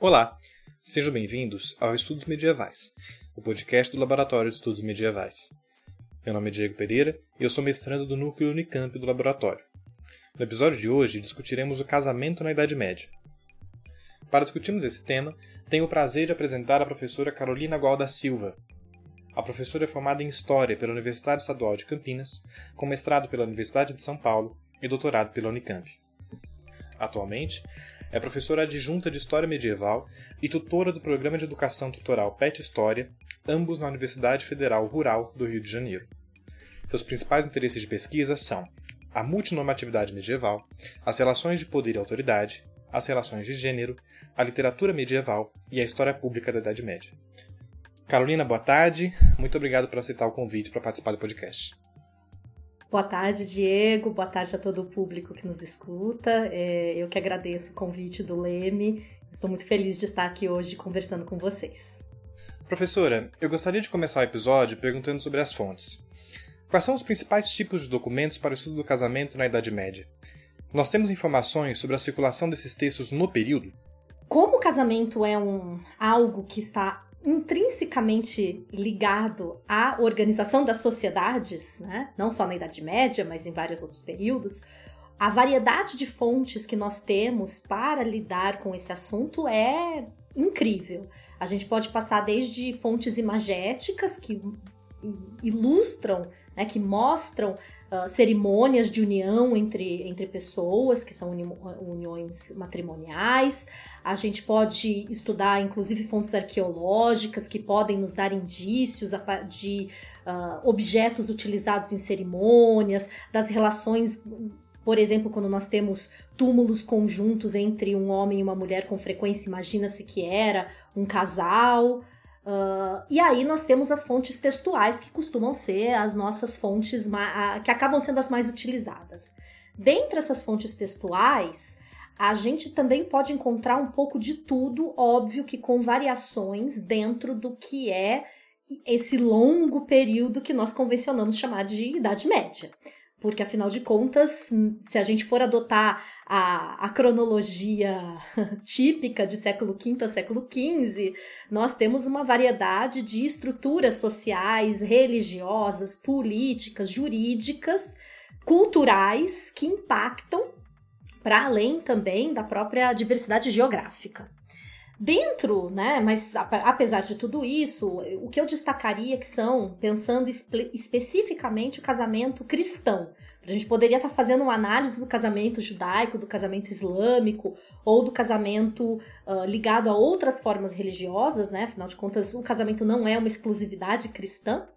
Olá, sejam bem-vindos ao Estudos Medievais, o podcast do Laboratório de Estudos Medievais. Meu nome é Diego Pereira e eu sou mestrando do núcleo Unicamp do laboratório. No episódio de hoje discutiremos o casamento na Idade Média. Para discutirmos esse tema, tenho o prazer de apresentar a professora Carolina Gual da Silva. A professora é formada em História pela Universidade Estadual de Campinas, com mestrado pela Universidade de São Paulo e doutorado pela Unicamp. Atualmente, é professora adjunta de História Medieval e tutora do Programa de Educação Tutoral PET História, ambos na Universidade Federal Rural do Rio de Janeiro. Seus principais interesses de pesquisa são a multinormatividade medieval, as relações de poder e autoridade, as relações de gênero, a literatura medieval e a história pública da Idade Média. Carolina, boa tarde. Muito obrigado por aceitar o convite para participar do podcast. Boa tarde, Diego. Boa tarde a todo o público que nos escuta. É, eu que agradeço o convite do Leme. Estou muito feliz de estar aqui hoje conversando com vocês. Professora, eu gostaria de começar o episódio perguntando sobre as fontes. Quais são os principais tipos de documentos para o estudo do casamento na Idade Média? Nós temos informações sobre a circulação desses textos no período? Como o casamento é um algo que está intrinsecamente ligado à organização das sociedades, né? não só na Idade Média, mas em vários outros períodos, a variedade de fontes que nós temos para lidar com esse assunto é incrível. A gente pode passar desde fontes imagéticas que ilustram, né, que mostram uh, cerimônias de união entre, entre pessoas, que são uni uniões matrimoniais. A gente pode estudar, inclusive, fontes arqueológicas que podem nos dar indícios de uh, objetos utilizados em cerimônias, das relações por exemplo, quando nós temos túmulos conjuntos entre um homem e uma mulher com frequência, imagina-se que era um casal. Uh, e aí nós temos as fontes textuais, que costumam ser as nossas fontes que acabam sendo as mais utilizadas. Dentre essas fontes textuais, a gente também pode encontrar um pouco de tudo, óbvio que com variações dentro do que é esse longo período que nós convencionamos chamar de Idade Média. Porque, afinal de contas, se a gente for adotar a, a cronologia típica de século V a século XV, nós temos uma variedade de estruturas sociais, religiosas, políticas, jurídicas, culturais que impactam para além também da própria diversidade geográfica. Dentro, né, mas apesar de tudo isso, o que eu destacaria que são, pensando espe especificamente o casamento cristão. A gente poderia estar fazendo uma análise do casamento judaico, do casamento islâmico, ou do casamento uh, ligado a outras formas religiosas, né? Afinal de contas, o casamento não é uma exclusividade cristã.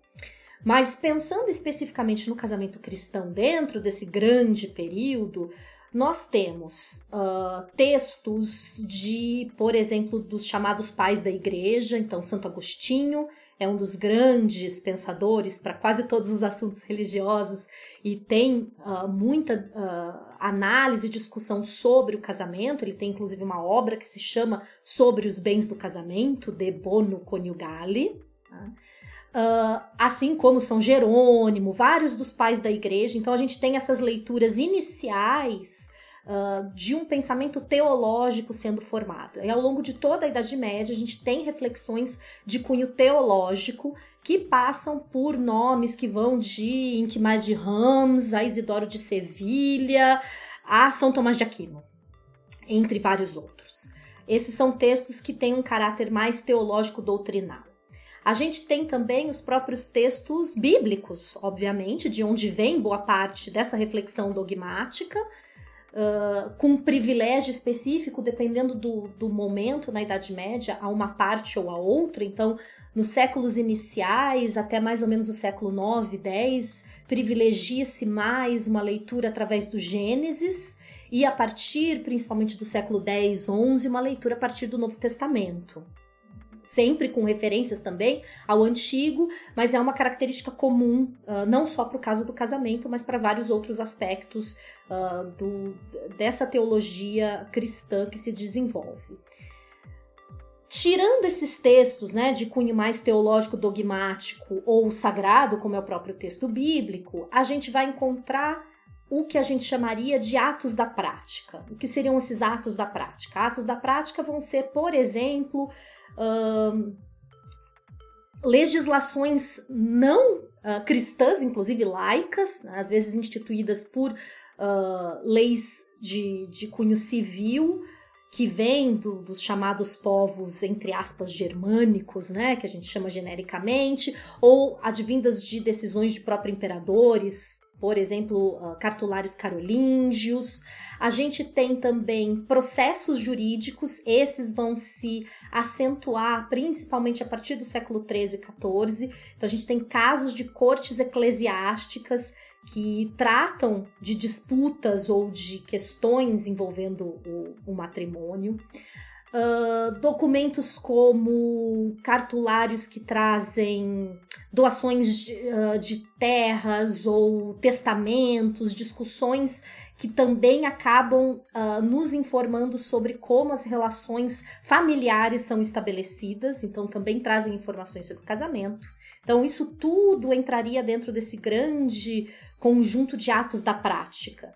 Mas pensando especificamente no casamento cristão dentro desse grande período, nós temos uh, textos de, por exemplo, dos chamados pais da igreja, então Santo Agostinho é um dos grandes pensadores para quase todos os assuntos religiosos e tem uh, muita uh, análise e discussão sobre o casamento. Ele tem inclusive uma obra que se chama Sobre os Bens do Casamento, De Bono Coniugale. Tá? Uh, assim como São Jerônimo, vários dos pais da igreja. Então a gente tem essas leituras iniciais uh, de um pensamento teológico sendo formado. E ao longo de toda a Idade Média, a gente tem reflexões de cunho teológico que passam por nomes que vão de Inquimais de Rams, a Isidoro de Sevilha, a São Tomás de Aquino, entre vários outros. Esses são textos que têm um caráter mais teológico doutrinal. A gente tem também os próprios textos bíblicos, obviamente, de onde vem boa parte dessa reflexão dogmática, uh, com privilégio específico, dependendo do, do momento na Idade Média, a uma parte ou a outra. Então, nos séculos iniciais, até mais ou menos o século 9, 10, privilegia-se mais uma leitura através do Gênesis, e a partir, principalmente do século 10, 11, uma leitura a partir do Novo Testamento sempre com referências também ao antigo, mas é uma característica comum, uh, não só para o caso do casamento, mas para vários outros aspectos uh, do, dessa teologia cristã que se desenvolve. Tirando esses textos né, de cunho mais teológico, dogmático ou sagrado, como é o próprio texto bíblico, a gente vai encontrar o que a gente chamaria de atos da prática. O que seriam esses atos da prática? Atos da prática vão ser, por exemplo, legislações não uh, cristãs, inclusive laicas, né, às vezes instituídas por uh, leis de, de cunho civil, que vêm do, dos chamados povos, entre aspas, germânicos, né, que a gente chama genericamente, ou advindas de decisões de próprios imperadores, por exemplo, uh, cartulários carolíngios. A gente tem também processos jurídicos, esses vão se acentuar principalmente a partir do século 13 e 14. Então, a gente tem casos de cortes eclesiásticas que tratam de disputas ou de questões envolvendo o, o matrimônio. Uh, documentos como cartulários que trazem doações de, uh, de, terras ou testamentos, discussões que também acabam uh, nos informando sobre como as relações familiares são estabelecidas, então também trazem informações sobre o casamento. Então, isso tudo entraria dentro desse grande conjunto de atos da prática.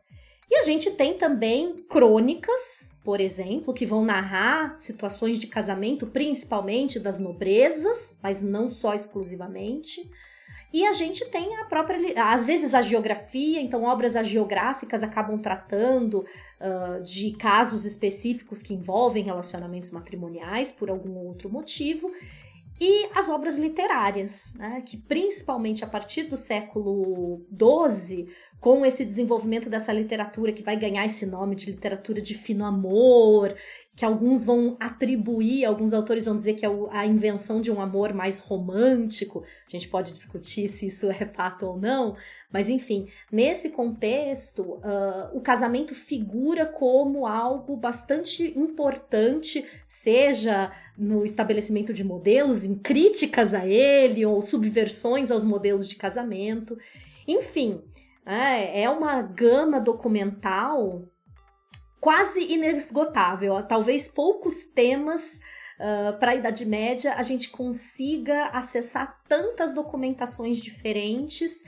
E a gente tem também crônicas, por exemplo, que vão narrar situações de casamento, principalmente das nobrezas, mas não só exclusivamente. E a gente tem a própria, às vezes a geografia, então obras agiográficas acabam tratando uh, de casos específicos que envolvem relacionamentos matrimoniais por algum outro motivo. E as obras literárias, né, que principalmente a partir do século XII com esse desenvolvimento dessa literatura que vai ganhar esse nome de literatura de fino amor, que alguns vão atribuir, alguns autores vão dizer que é a invenção de um amor mais romântico. A gente pode discutir se isso é fato ou não, mas enfim, nesse contexto, uh, o casamento figura como algo bastante importante, seja no estabelecimento de modelos, em críticas a ele ou subversões aos modelos de casamento. Enfim, é, é uma gama documental quase inesgotável. Talvez poucos temas uh, para a Idade Média a gente consiga acessar tantas documentações diferentes.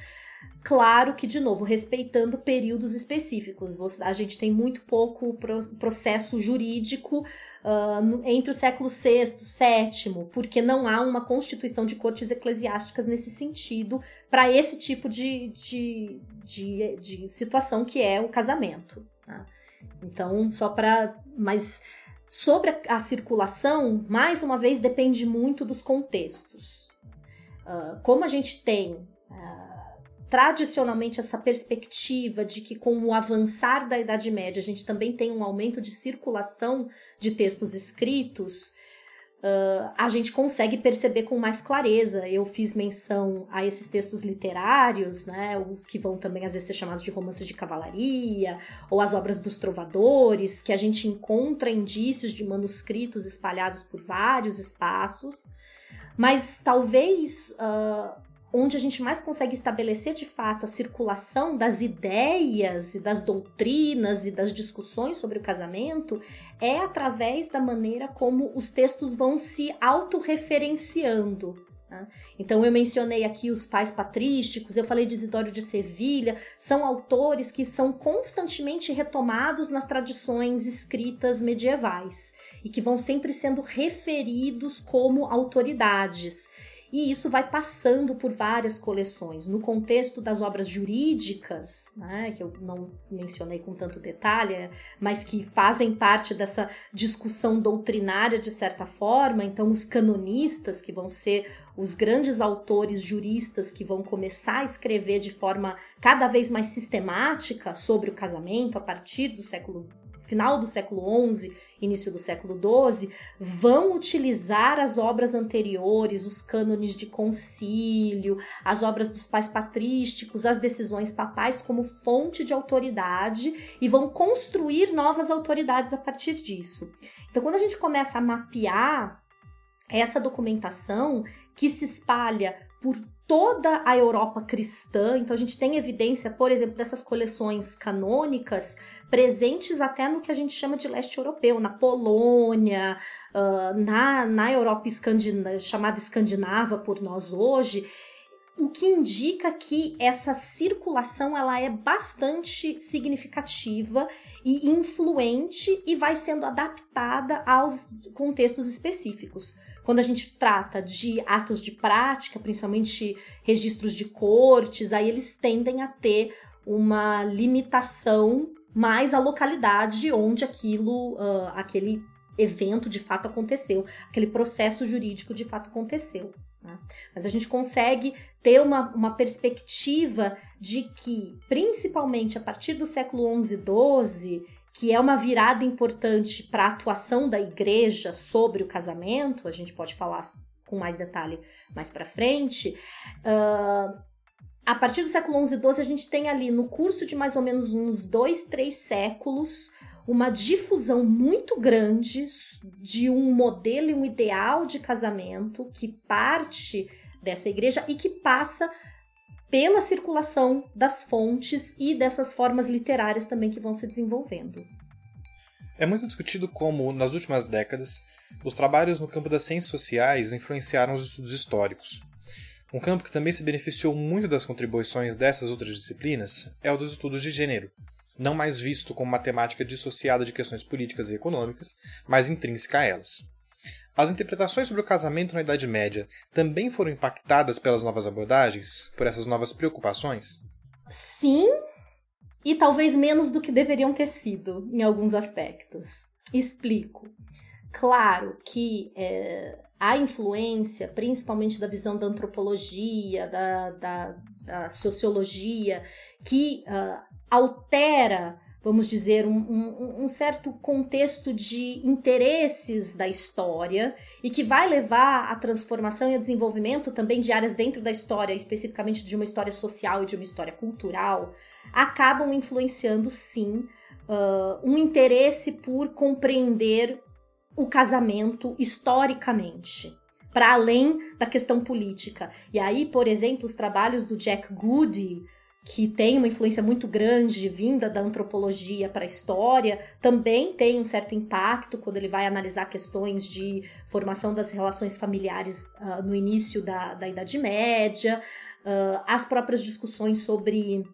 Claro que, de novo, respeitando períodos específicos. A gente tem muito pouco processo jurídico uh, entre o século VI, VII, porque não há uma constituição de cortes eclesiásticas nesse sentido para esse tipo de, de, de, de, situação que é o casamento. Tá? Então, só para. Mas sobre a, circulação, mais uma vez, depende muito dos contextos. Uh, como a gente tem. Uh, tradicionalmente essa perspectiva de que com o avançar da Idade Média a gente também tem um aumento de circulação de textos escritos, uh, a gente consegue perceber com mais clareza. Eu fiz menção a esses textos literários, né, que vão também às vezes ser chamados de romances de cavalaria, ou as obras dos trovadores, que a gente encontra indícios de manuscritos espalhados por vários espaços. Mas talvez uh, onde a gente mais consegue estabelecer de fato a circulação das ideias e das doutrinas e das discussões sobre o casamento é através da maneira como os textos vão se autorreferenciando. Né? Então, eu mencionei aqui os pais patrísticos, eu falei de Isidório de Sevilha, são autores que são constantemente retomados nas tradições escritas medievais e que vão sempre sendo referidos como autoridades. E isso vai passando por várias coleções. No contexto das obras jurídicas, né, que eu não mencionei com tanto detalhe, mas que fazem parte dessa discussão doutrinária de certa forma, então os canonistas, que vão ser os grandes autores juristas que vão começar a escrever de forma cada vez mais sistemática sobre o casamento a partir do século final do século XI, início do século XII, vão utilizar as obras anteriores, os cânones de concílio, as obras dos pais patrísticos, as decisões papais como fonte de autoridade e vão construir novas autoridades a partir disso. Então, quando a gente começa a mapear essa documentação que se espalha por toda a Europa cristã. Então a gente tem evidência, por exemplo, dessas coleções canônicas presentes até no que a gente chama de leste europeu, na Polônia, uh, na, na Europa escandina chamada escandinava por nós hoje. o que indica que essa circulação ela é bastante significativa e influente e vai sendo adaptada aos contextos específicos. Quando a gente trata de atos de prática, principalmente registros de cortes, aí eles tendem a ter uma limitação mais à localidade onde aquilo, uh, aquele evento de fato aconteceu, aquele processo jurídico de fato aconteceu. Né? Mas a gente consegue ter uma, uma perspectiva de que, principalmente a partir do século XI e XII, que é uma virada importante para a atuação da igreja sobre o casamento, a gente pode falar com mais detalhe mais para frente. Uh, a partir do século XI e XII, a gente tem ali, no curso de mais ou menos uns dois, três séculos, uma difusão muito grande de um modelo e um ideal de casamento que parte dessa igreja e que passa pela circulação das fontes e dessas formas literárias também que vão se desenvolvendo. É muito discutido como, nas últimas décadas, os trabalhos no campo das ciências sociais influenciaram os estudos históricos. Um campo que também se beneficiou muito das contribuições dessas outras disciplinas é o dos estudos de gênero, não mais visto como matemática dissociada de questões políticas e econômicas, mas intrínseca a elas. As interpretações sobre o casamento na Idade Média também foram impactadas pelas novas abordagens, por essas novas preocupações? Sim, e talvez menos do que deveriam ter sido em alguns aspectos. Explico. Claro que é, a influência, principalmente da visão da antropologia, da, da, da sociologia, que uh, altera, vamos dizer, um, um, um, certo contexto de interesses da história e que vai levar à transformação e ao desenvolvimento também de áreas dentro da história, especificamente de uma história social e de uma história cultural, acabam influenciando sim uh, um interesse por compreender o casamento historicamente para além da questão política. E aí, por exemplo, os trabalhos do Jack Goody, que tem uma influência muito grande vinda da antropologia para a história, também tem um certo impacto quando ele vai analisar questões de formação das relações familiares uh, no início da, da Idade Média, uh, as próprias discussões sobre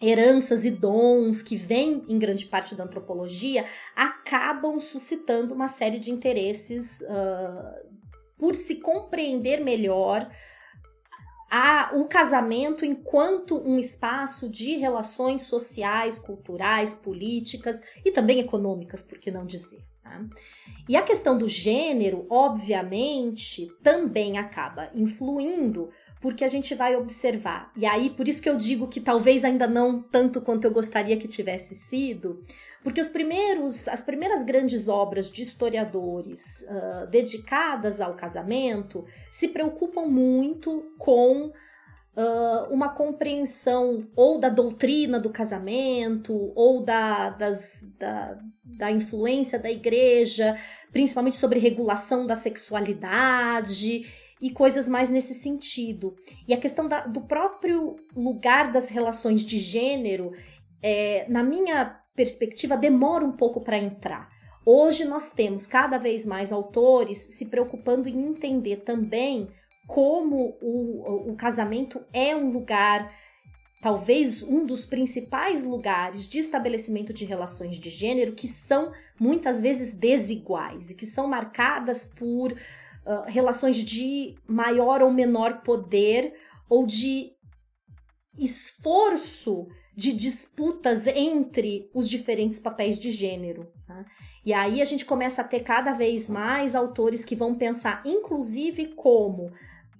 heranças e dons que vêm em grande parte da antropologia acabam suscitando uma série de interesses uh, por se compreender melhor a, o casamento enquanto um espaço de relações sociais, culturais, políticas e também econômicas, por que não dizer. Tá? E a questão do gênero, obviamente, também acaba influindo, porque a gente vai observar. E aí, por isso que eu digo que talvez ainda não tanto quanto eu gostaria que tivesse sido, porque os primeiros, as primeiras grandes obras de historiadores uh, dedicadas ao casamento se preocupam muito com uh, uma compreensão ou da doutrina do casamento ou da, das, da, da influência da igreja, principalmente sobre regulação da sexualidade e coisas mais nesse sentido. E a questão da, do próprio lugar das relações de gênero, é, na minha perspectiva demora um pouco para entrar. Hoje nós temos cada vez mais autores se preocupando em entender também como o, o casamento é um lugar, talvez um dos principais lugares de estabelecimento de relações de gênero que são muitas vezes desiguais e que são marcadas por uh, relações de maior ou menor poder ou de esforço de disputas entre os diferentes papéis de gênero. Tá? E aí a gente começa a ter cada vez mais autores que vão pensar, inclusive, como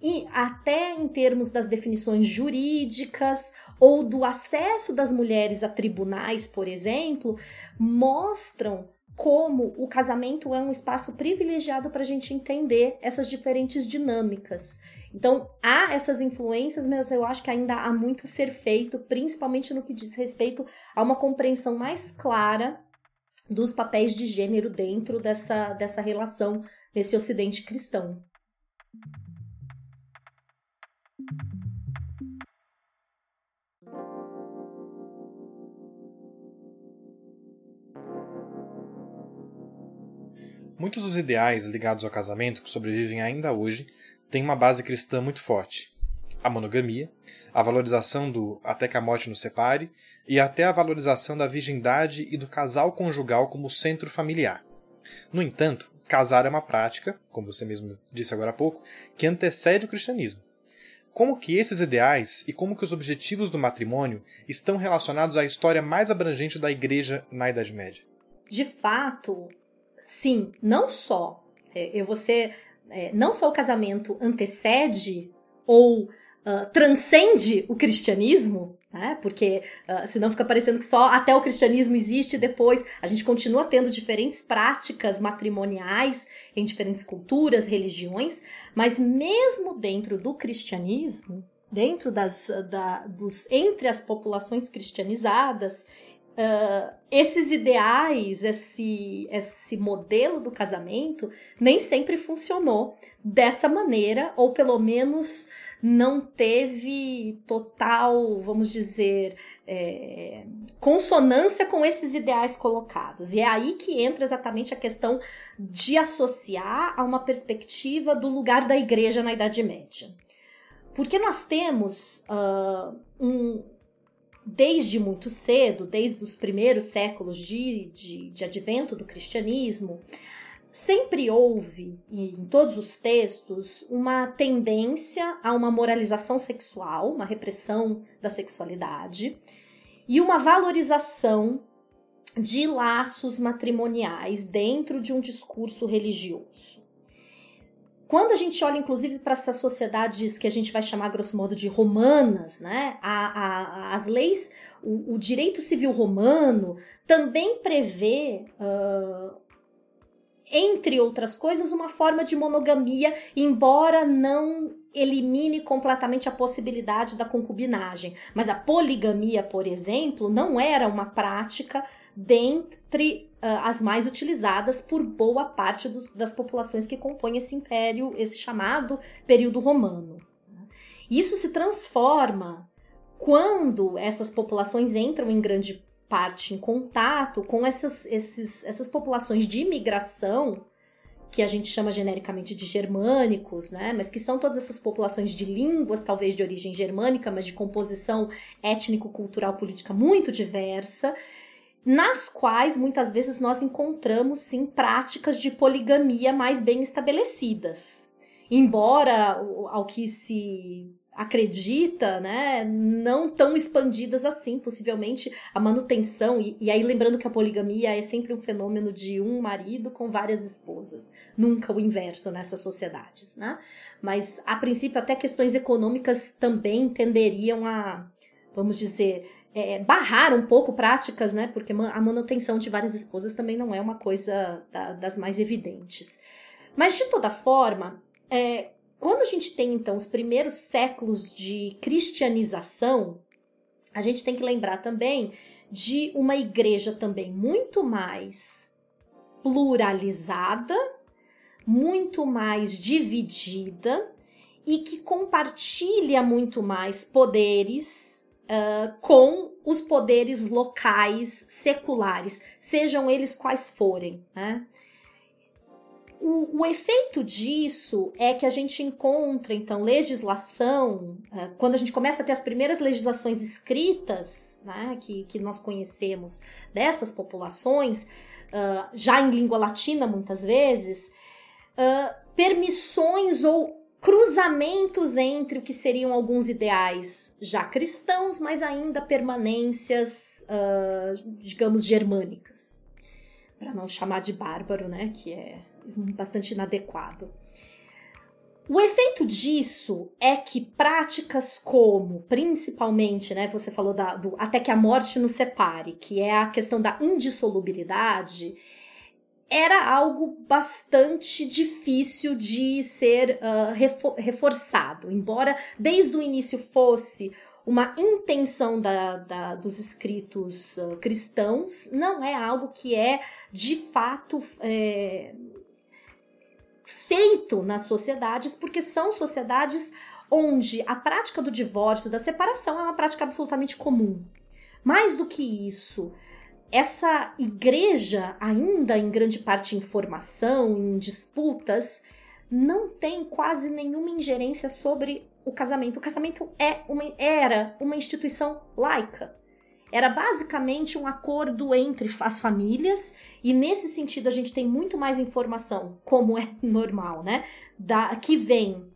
e até em termos das definições jurídicas ou do acesso das mulheres a tribunais, por exemplo, mostram como o casamento é um espaço privilegiado para a gente entender essas diferentes dinâmicas. Então, há essas influências, mas eu acho que ainda há muito a ser feito, principalmente no que diz respeito a uma compreensão mais clara dos papéis de gênero dentro dessa, dessa relação nesse ocidente cristão. Muitos dos ideais ligados ao casamento que sobrevivem ainda hoje têm uma base cristã muito forte. a monogamia, a valorização do até que a morte nos separe e até a valorização da virgindade e do casal conjugal como centro familiar. No entanto, casar é uma prática, como você mesmo disse agora há pouco, que antecede o cristianismo. Como que esses ideais e como que os objetivos do matrimônio estão relacionados à história mais abrangente da igreja na Idade Média? De fato, sim, não só é, eu vou ser, é, não só o casamento antecede ou uh, transcende o cristianismo, né? Porque uh, senão fica parecendo que só até o cristianismo existe depois. A gente continua tendo diferentes práticas matrimoniais em diferentes culturas, religiões, mas mesmo dentro do cristianismo, dentro das da, dos entre as populações cristianizadas Uh, esses ideais, esse, esse modelo do casamento nem sempre funcionou dessa maneira, ou pelo menos não teve total, vamos dizer, é, consonância com esses ideais colocados. E é aí que entra exatamente a questão de associar a uma perspectiva do lugar da igreja na Idade Média. Porque nós temos uh, um, desde muito cedo, desde os primeiros séculos de, de, de advento do cristianismo, sempre houve, em todos os textos, uma tendência a uma moralização sexual, uma repressão da sexualidade e uma valorização de laços matrimoniais dentro de um discurso religioso. Quando a gente olha, inclusive, para essas sociedades que a gente vai chamar, grosso modo, de romanas, né? A, a, as leis, o, o, direito civil romano também prevê uh, entre outras coisas, uma forma de monogamia, embora não elimine completamente a possibilidade da concubinagem. Mas a poligamia, por exemplo, não era uma prática dentre as mais utilizadas por boa parte dos, das populações que compõem esse império, esse chamado período romano. Isso se transforma quando essas populações entram em grande parte em contato com essas, esses, essas populações de imigração, que a gente chama genericamente de germânicos, né? Mas que são todas essas populações de línguas, talvez de origem germânica, mas de composição étnico-cultural política muito diversa, nas quais muitas vezes nós encontramos sim práticas de poligamia mais bem estabelecidas. Embora ao que se acredita, né, não tão expandidas assim, possivelmente a manutenção, e, e, aí lembrando que a poligamia é sempre um fenômeno de um marido com várias esposas, nunca o inverso nessas sociedades, né? Mas a princípio até questões econômicas também tenderiam a, vamos dizer, é, barrar um pouco práticas, né? Porque a manutenção de várias esposas também não é uma coisa da, das mais evidentes. Mas de toda forma, é, quando a gente tem, então, os primeiros séculos de cristianização, a gente tem que lembrar também de uma igreja também muito mais pluralizada, muito mais dividida e que compartilha muito mais poderes uh, com os poderes locais seculares, sejam eles quais forem. Né? O, o, efeito disso é que a gente encontra, então, legislação, é, quando a gente começa a ter as primeiras legislações escritas, né, que, que nós conhecemos dessas populações, uh, já em língua latina muitas vezes, uh, permissões ou cruzamentos entre o que seriam alguns ideais já cristãos, mas ainda permanências, uh, digamos, germânicas. Para não chamar de bárbaro, né, que é bastante inadequado. O efeito disso é que práticas como, principalmente, né, você falou da, do até que a morte nos separe, que é a questão da indissolubilidade, era algo bastante difícil de ser uh, reforçado, embora desde o início fosse uma intenção da, da, dos escritos uh, cristãos, não é algo que é de fato é, feito nas sociedades, porque são sociedades onde a prática do divórcio, da separação, é uma prática absolutamente comum. Mais do que isso, essa igreja, ainda em grande parte em formação, em disputas, não tem quase nenhuma ingerência sobre o casamento. O casamento é uma, era uma instituição laica. Era basicamente um acordo entre as famílias, e nesse sentido a gente tem muito mais informação, como é normal, né? Da, que vem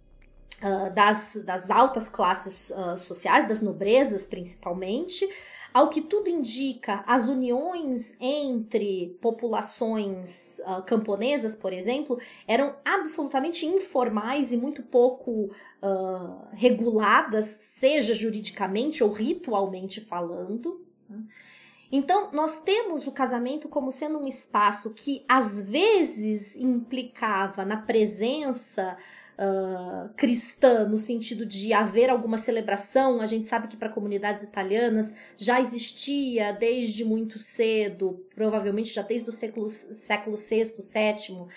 uh, das, das altas classes uh, sociais, das nobrezas principalmente, ao que tudo indica, as uniões entre populações uh, camponesas, por exemplo, eram absolutamente informais e muito pouco uh, reguladas, seja juridicamente ou ritualmente falando. Né? Então, nós temos o casamento como sendo um espaço que às vezes implicava na presença uh, cristã, no sentido de haver alguma celebração. A gente sabe que para comunidades italianas já existia desde muito cedo, provavelmente já desde o século, século VI, VII, uh,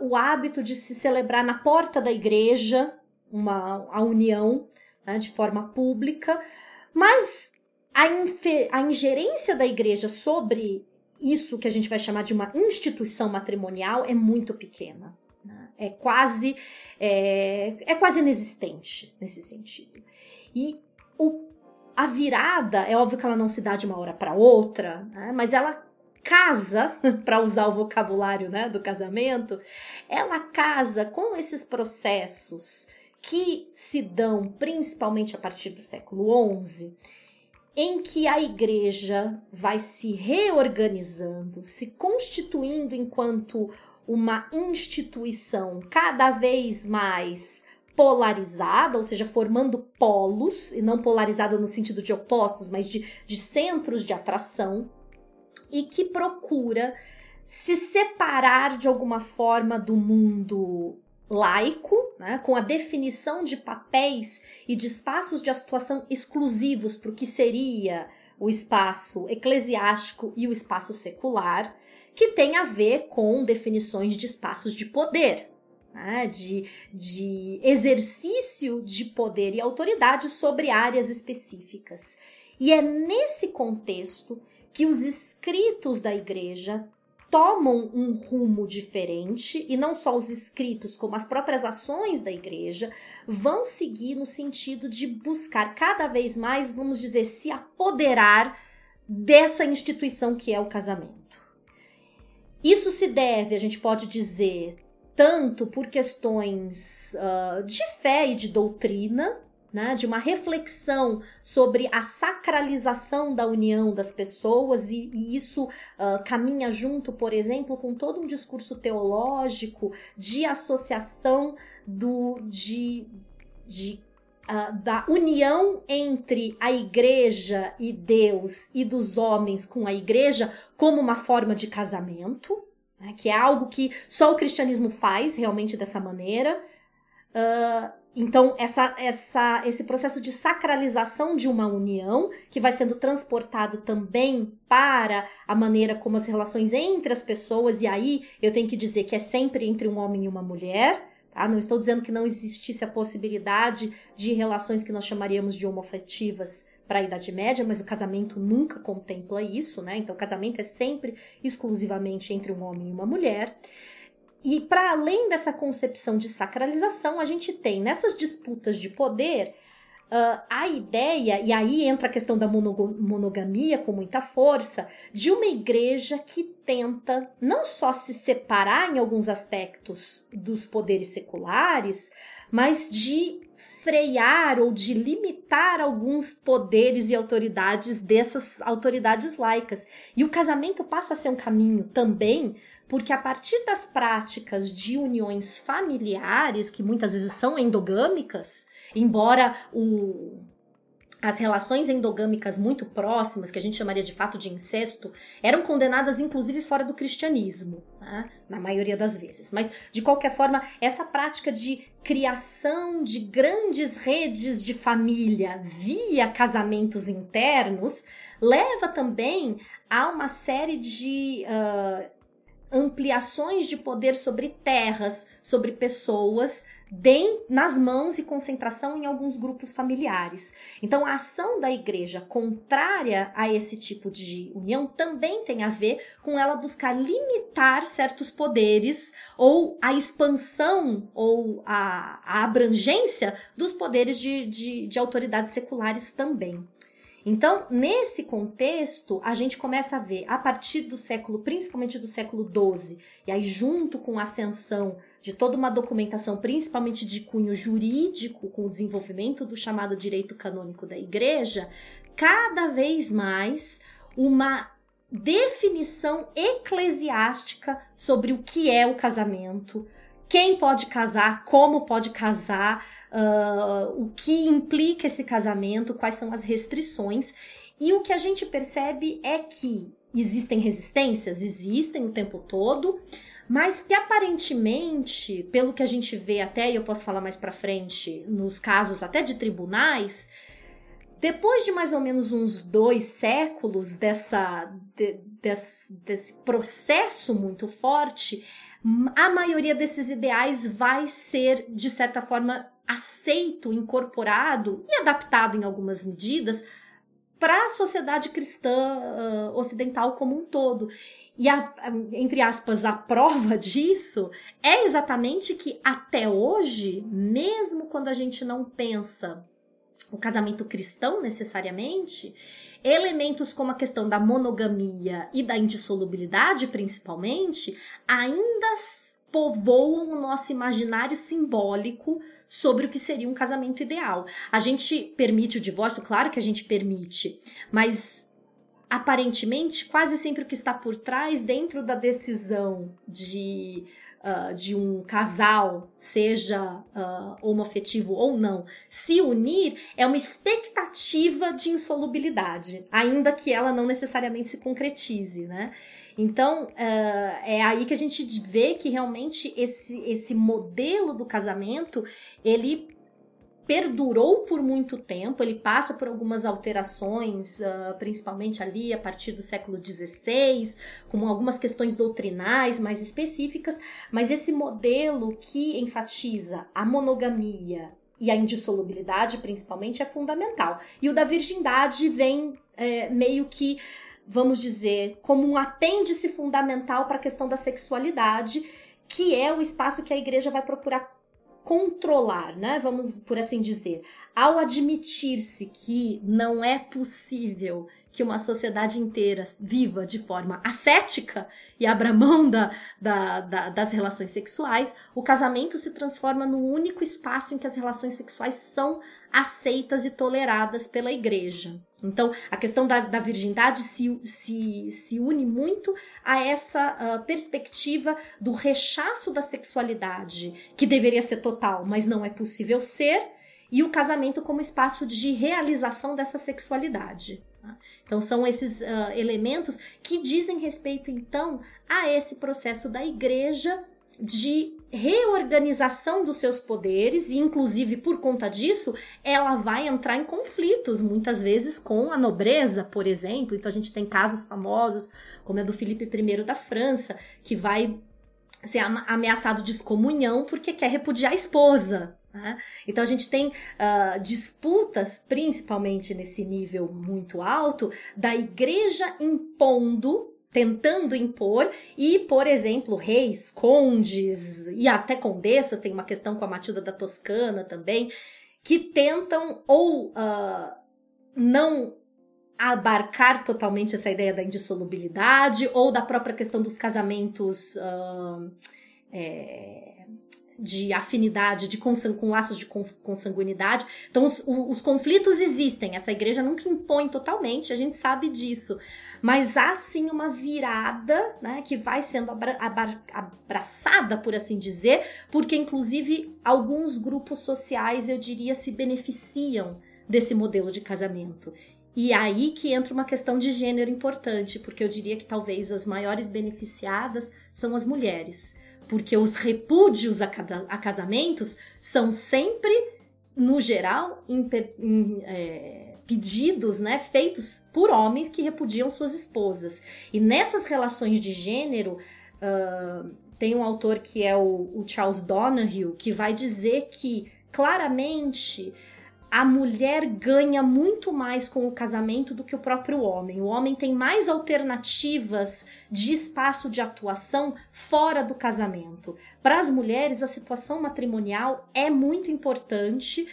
o hábito de se celebrar na porta da igreja, uma, a união, né, de forma pública, mas a, a ingerência da igreja sobre isso que a gente vai chamar de uma instituição matrimonial é muito pequena. É quase é, é quase inexistente nesse sentido. E o, a virada, é óbvio que ela não se dá de uma hora para outra, né? mas ela casa, para usar o vocabulário né, do casamento, ela casa com esses processos que se dão principalmente a partir do século XI, em que a igreja vai se reorganizando, se constituindo enquanto uma instituição cada vez mais polarizada, ou seja, formando polos, e não polarizada no sentido de opostos, mas de, de centros de atração, e que procura se separar de alguma forma do mundo laico, né, com a definição de papéis e de espaços de atuação exclusivos para o que seria o espaço eclesiástico e o espaço secular, que tem a ver com definições de espaços de poder, né, de, de exercício de poder e autoridade sobre áreas específicas. E é nesse contexto que os escritos da igreja tomam um rumo diferente, e não só os escritos, como as próprias ações da igreja, vão seguir no sentido de buscar cada vez mais, vamos dizer, se apoderar dessa instituição que é o casamento. Isso se deve, a gente pode dizer, tanto por questões uh, de fé e de doutrina, né, de uma reflexão sobre a sacralização da união das pessoas, e, e isso uh, caminha junto, por exemplo, com todo um discurso teológico de associação do, de, de uh, da união entre a igreja e Deus e dos homens com a igreja como uma forma de casamento, né, que é algo que só o cristianismo faz realmente dessa maneira. Uh, então, essa, essa, esse processo de sacralização de uma união, que vai sendo transportado também para a maneira como as relações entre as pessoas, e aí eu tenho que dizer que é sempre entre um homem e uma mulher, tá? Não estou dizendo que não existisse a possibilidade de relações que nós chamaríamos de homoafetivas para a Idade Média, mas o casamento nunca contempla isso, né? Então, o casamento é sempre exclusivamente entre um homem e uma mulher. E para além dessa concepção de sacralização, a gente tem nessas disputas de poder uh, a ideia, e aí entra a questão da monogamia com muita força, de uma igreja que tenta não só se separar em alguns aspectos dos poderes seculares, mas de frear ou de limitar alguns poderes e autoridades dessas autoridades laicas. E o casamento passa a ser um caminho também porque a partir das práticas de uniões familiares, que muitas vezes são endogâmicas, embora o, as relações endogâmicas muito próximas, que a gente chamaria de fato de incesto, eram condenadas inclusive fora do cristianismo, né? na maioria das vezes. Mas, de qualquer forma, essa prática de criação de grandes redes de família via casamentos internos leva também a uma série de uh, ampliações de poder sobre terras, sobre pessoas, deem nas mãos e concentração em alguns grupos familiares. Então, a ação da igreja contrária a esse tipo de união também tem a ver com ela buscar limitar certos poderes ou a expansão ou a, a abrangência dos poderes de, de, de autoridades seculares também. Então, nesse contexto, a gente começa a ver, a partir do século, principalmente do século XII, e aí junto com a ascensão de toda uma documentação, principalmente de cunho jurídico, com o desenvolvimento do chamado direito canônico da igreja, cada vez mais uma definição eclesiástica sobre o que é o casamento, quem pode casar, como pode casar, uh, o que implica esse casamento, quais são as restrições. E o que a gente percebe é que existem resistências, existem o tempo todo, mas que aparentemente, pelo que a gente vê até, e eu posso falar mais para frente, nos casos até de tribunais, depois de mais ou menos uns dois séculos dessa, de, desse, desse processo muito forte, a maioria desses ideais vai ser, de certa forma, aceito, incorporado e adaptado em algumas medidas para a sociedade cristã uh, ocidental como um todo. E, a, entre aspas, a prova disso é exatamente que até hoje, mesmo quando a gente não pensa o casamento cristão necessariamente, elementos como a questão da monogamia e da indissolubilidade, principalmente, ainda povoam o nosso imaginário simbólico sobre o que seria um casamento ideal. A gente permite o divórcio, claro que a gente permite, mas aparentemente, quase sempre o que está por trás, dentro da decisão de, uh, de um casal, seja uh, homoafetivo ou não, se unir, é uma expectativa de insolubilidade, ainda que ela não necessariamente se concretize, né? Então, uh, é aí que a gente vê que realmente esse, esse modelo do casamento, ele perdurou por muito tempo, ele passa por algumas alterações, uh, principalmente ali a partir do século XVI, com algumas questões doutrinais mais específicas, mas esse modelo que enfatiza a monogamia e a indissolubilidade, principalmente, é fundamental. E o da virgindade vem é, meio que, vamos dizer, como um apêndice fundamental para a questão da sexualidade, que é o espaço que a igreja vai procurar controlar, né? Vamos por assim dizer, ao admitir-se que não é possível que uma sociedade inteira viva de forma ascética e abra mão da, da, da, das relações sexuais, o casamento se transforma no único espaço em que as relações sexuais são aceitas e toleradas pela igreja. Então, a questão da, da virgindade se, se, se une muito a essa uh, perspectiva do rechaço da sexualidade, que deveria ser total, mas não é possível ser, e o casamento como espaço de realização dessa sexualidade. Tá? Então, são esses uh, elementos que dizem respeito, então, a esse processo da igreja de reorganização dos seus poderes e inclusive por conta disso ela vai entrar em conflitos muitas vezes com a nobreza, por exemplo. Então a gente tem casos famosos como é do Felipe I da França, que vai ser ameaçado de excomunhão porque quer repudiar a esposa. Então a gente tem uh, disputas, principalmente nesse nível muito alto, da igreja impondo tentando impor, e, por exemplo, reis, condes e até condessas, tem uma questão com a Matilda da Toscana também, que tentam ou uh, não abarcar totalmente essa ideia da indissolubilidade ou da própria questão dos casamentos. Uh, é, de afinidade, de com laços de consanguinidade. Então, os, os, conflitos existem. Essa igreja nunca impõe totalmente, a gente sabe disso. Mas há sim uma virada, né, que vai sendo abra abraçada, por assim dizer, porque inclusive alguns grupos sociais, eu diria, se beneficiam desse modelo de casamento. E aí que entra uma questão de gênero importante, porque eu diria que talvez as maiores beneficiadas são as mulheres porque os repúdios a, casamentos são sempre, no geral, em, em, é, pedidos né, feitos por homens que repudiam suas esposas. E nessas relações de gênero, Uh, tem um autor que é o, o Charles Donahue que vai dizer que claramente a mulher ganha muito mais com o casamento do que o próprio homem. O homem tem mais alternativas de espaço de atuação fora do casamento. Para as mulheres, a situação matrimonial é muito importante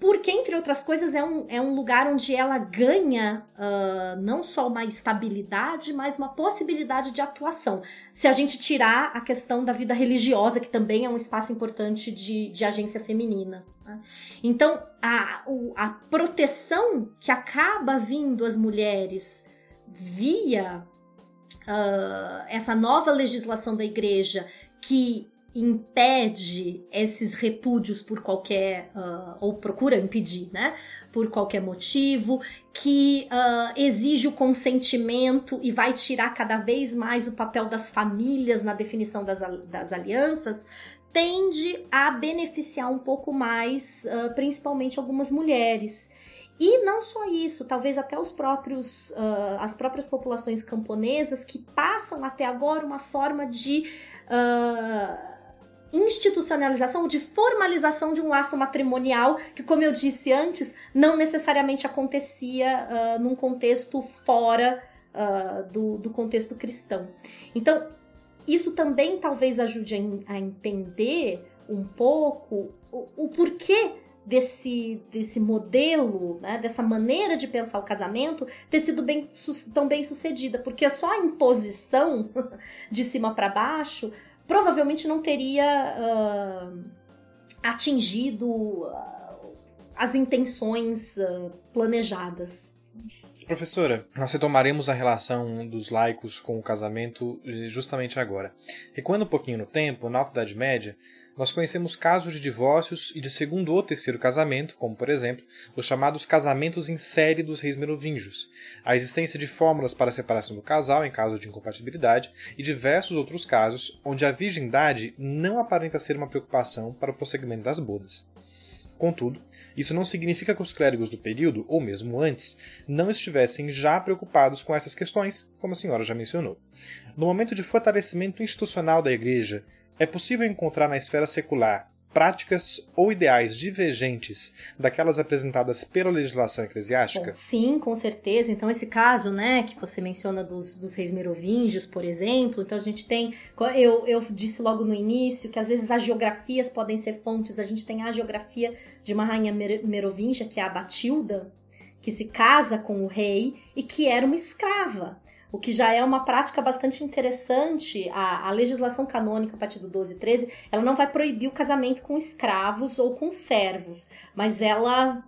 porque, entre outras coisas, é um, é um lugar onde ela ganha uh, não só uma estabilidade, mas uma possibilidade de atuação. Se a gente tirar a questão da vida religiosa, que também é um espaço importante de, de agência feminina. Né? Então, a, a proteção que acaba vindo às mulheres via uh, essa nova legislação da igreja que impede esses repúdios por qualquer uh, ou procura impedir, né? Por qualquer motivo, que uh, exige o consentimento e vai tirar cada vez mais o papel das famílias na definição das, das alianças, tende a beneficiar um pouco mais, uh, principalmente algumas mulheres. E não só isso, talvez até os próprios, as próprias populações camponesas que passam até agora uma forma de institucionalização, de formalização de um laço matrimonial que, como eu disse antes, não necessariamente acontecia uh, num contexto fora uh, do, do contexto cristão. Então, isso também talvez ajude a, a entender um pouco o, o, porquê desse, desse modelo, né, dessa maneira de pensar o casamento ter sido bem, tão bem sucedida, porque só a imposição de cima para baixo provavelmente não teria uh, atingido uh, as intenções uh, planejadas. Professora, nós retomaremos a relação dos laicos com o casamento justamente agora. Recuando um pouquinho no tempo, na Alta Idade Média, nós conhecemos casos de divórcios e de segundo ou terceiro casamento, como por exemplo os chamados casamentos em série dos reis merovingios, a existência de fórmulas para a separação do casal em caso de incompatibilidade e diversos outros casos onde a virgindade não aparenta ser uma preocupação para o prosseguimento das bodas. Contudo, isso não significa que os clérigos do período, ou mesmo antes, não estivessem já preocupados com essas questões, como a senhora já mencionou. No momento de fortalecimento institucional da Igreja, é possível encontrar na esfera secular práticas ou ideais divergentes daquelas apresentadas pela legislação eclesiástica? Bom, sim, com certeza. Então, esse caso, né, que você menciona dos, dos reis merovingios, por exemplo, então a gente tem. Eu, eu disse logo no início que às vezes as geografias podem ser fontes. A gente tem a geografia de uma rainha merovingia, que é a Batilda, que se casa com o rei e que era uma escrava o que já é uma prática bastante interessante. A, a, legislação canônica, a partir do 12 e 13, ela não vai proibir o casamento com escravos ou com servos, mas ela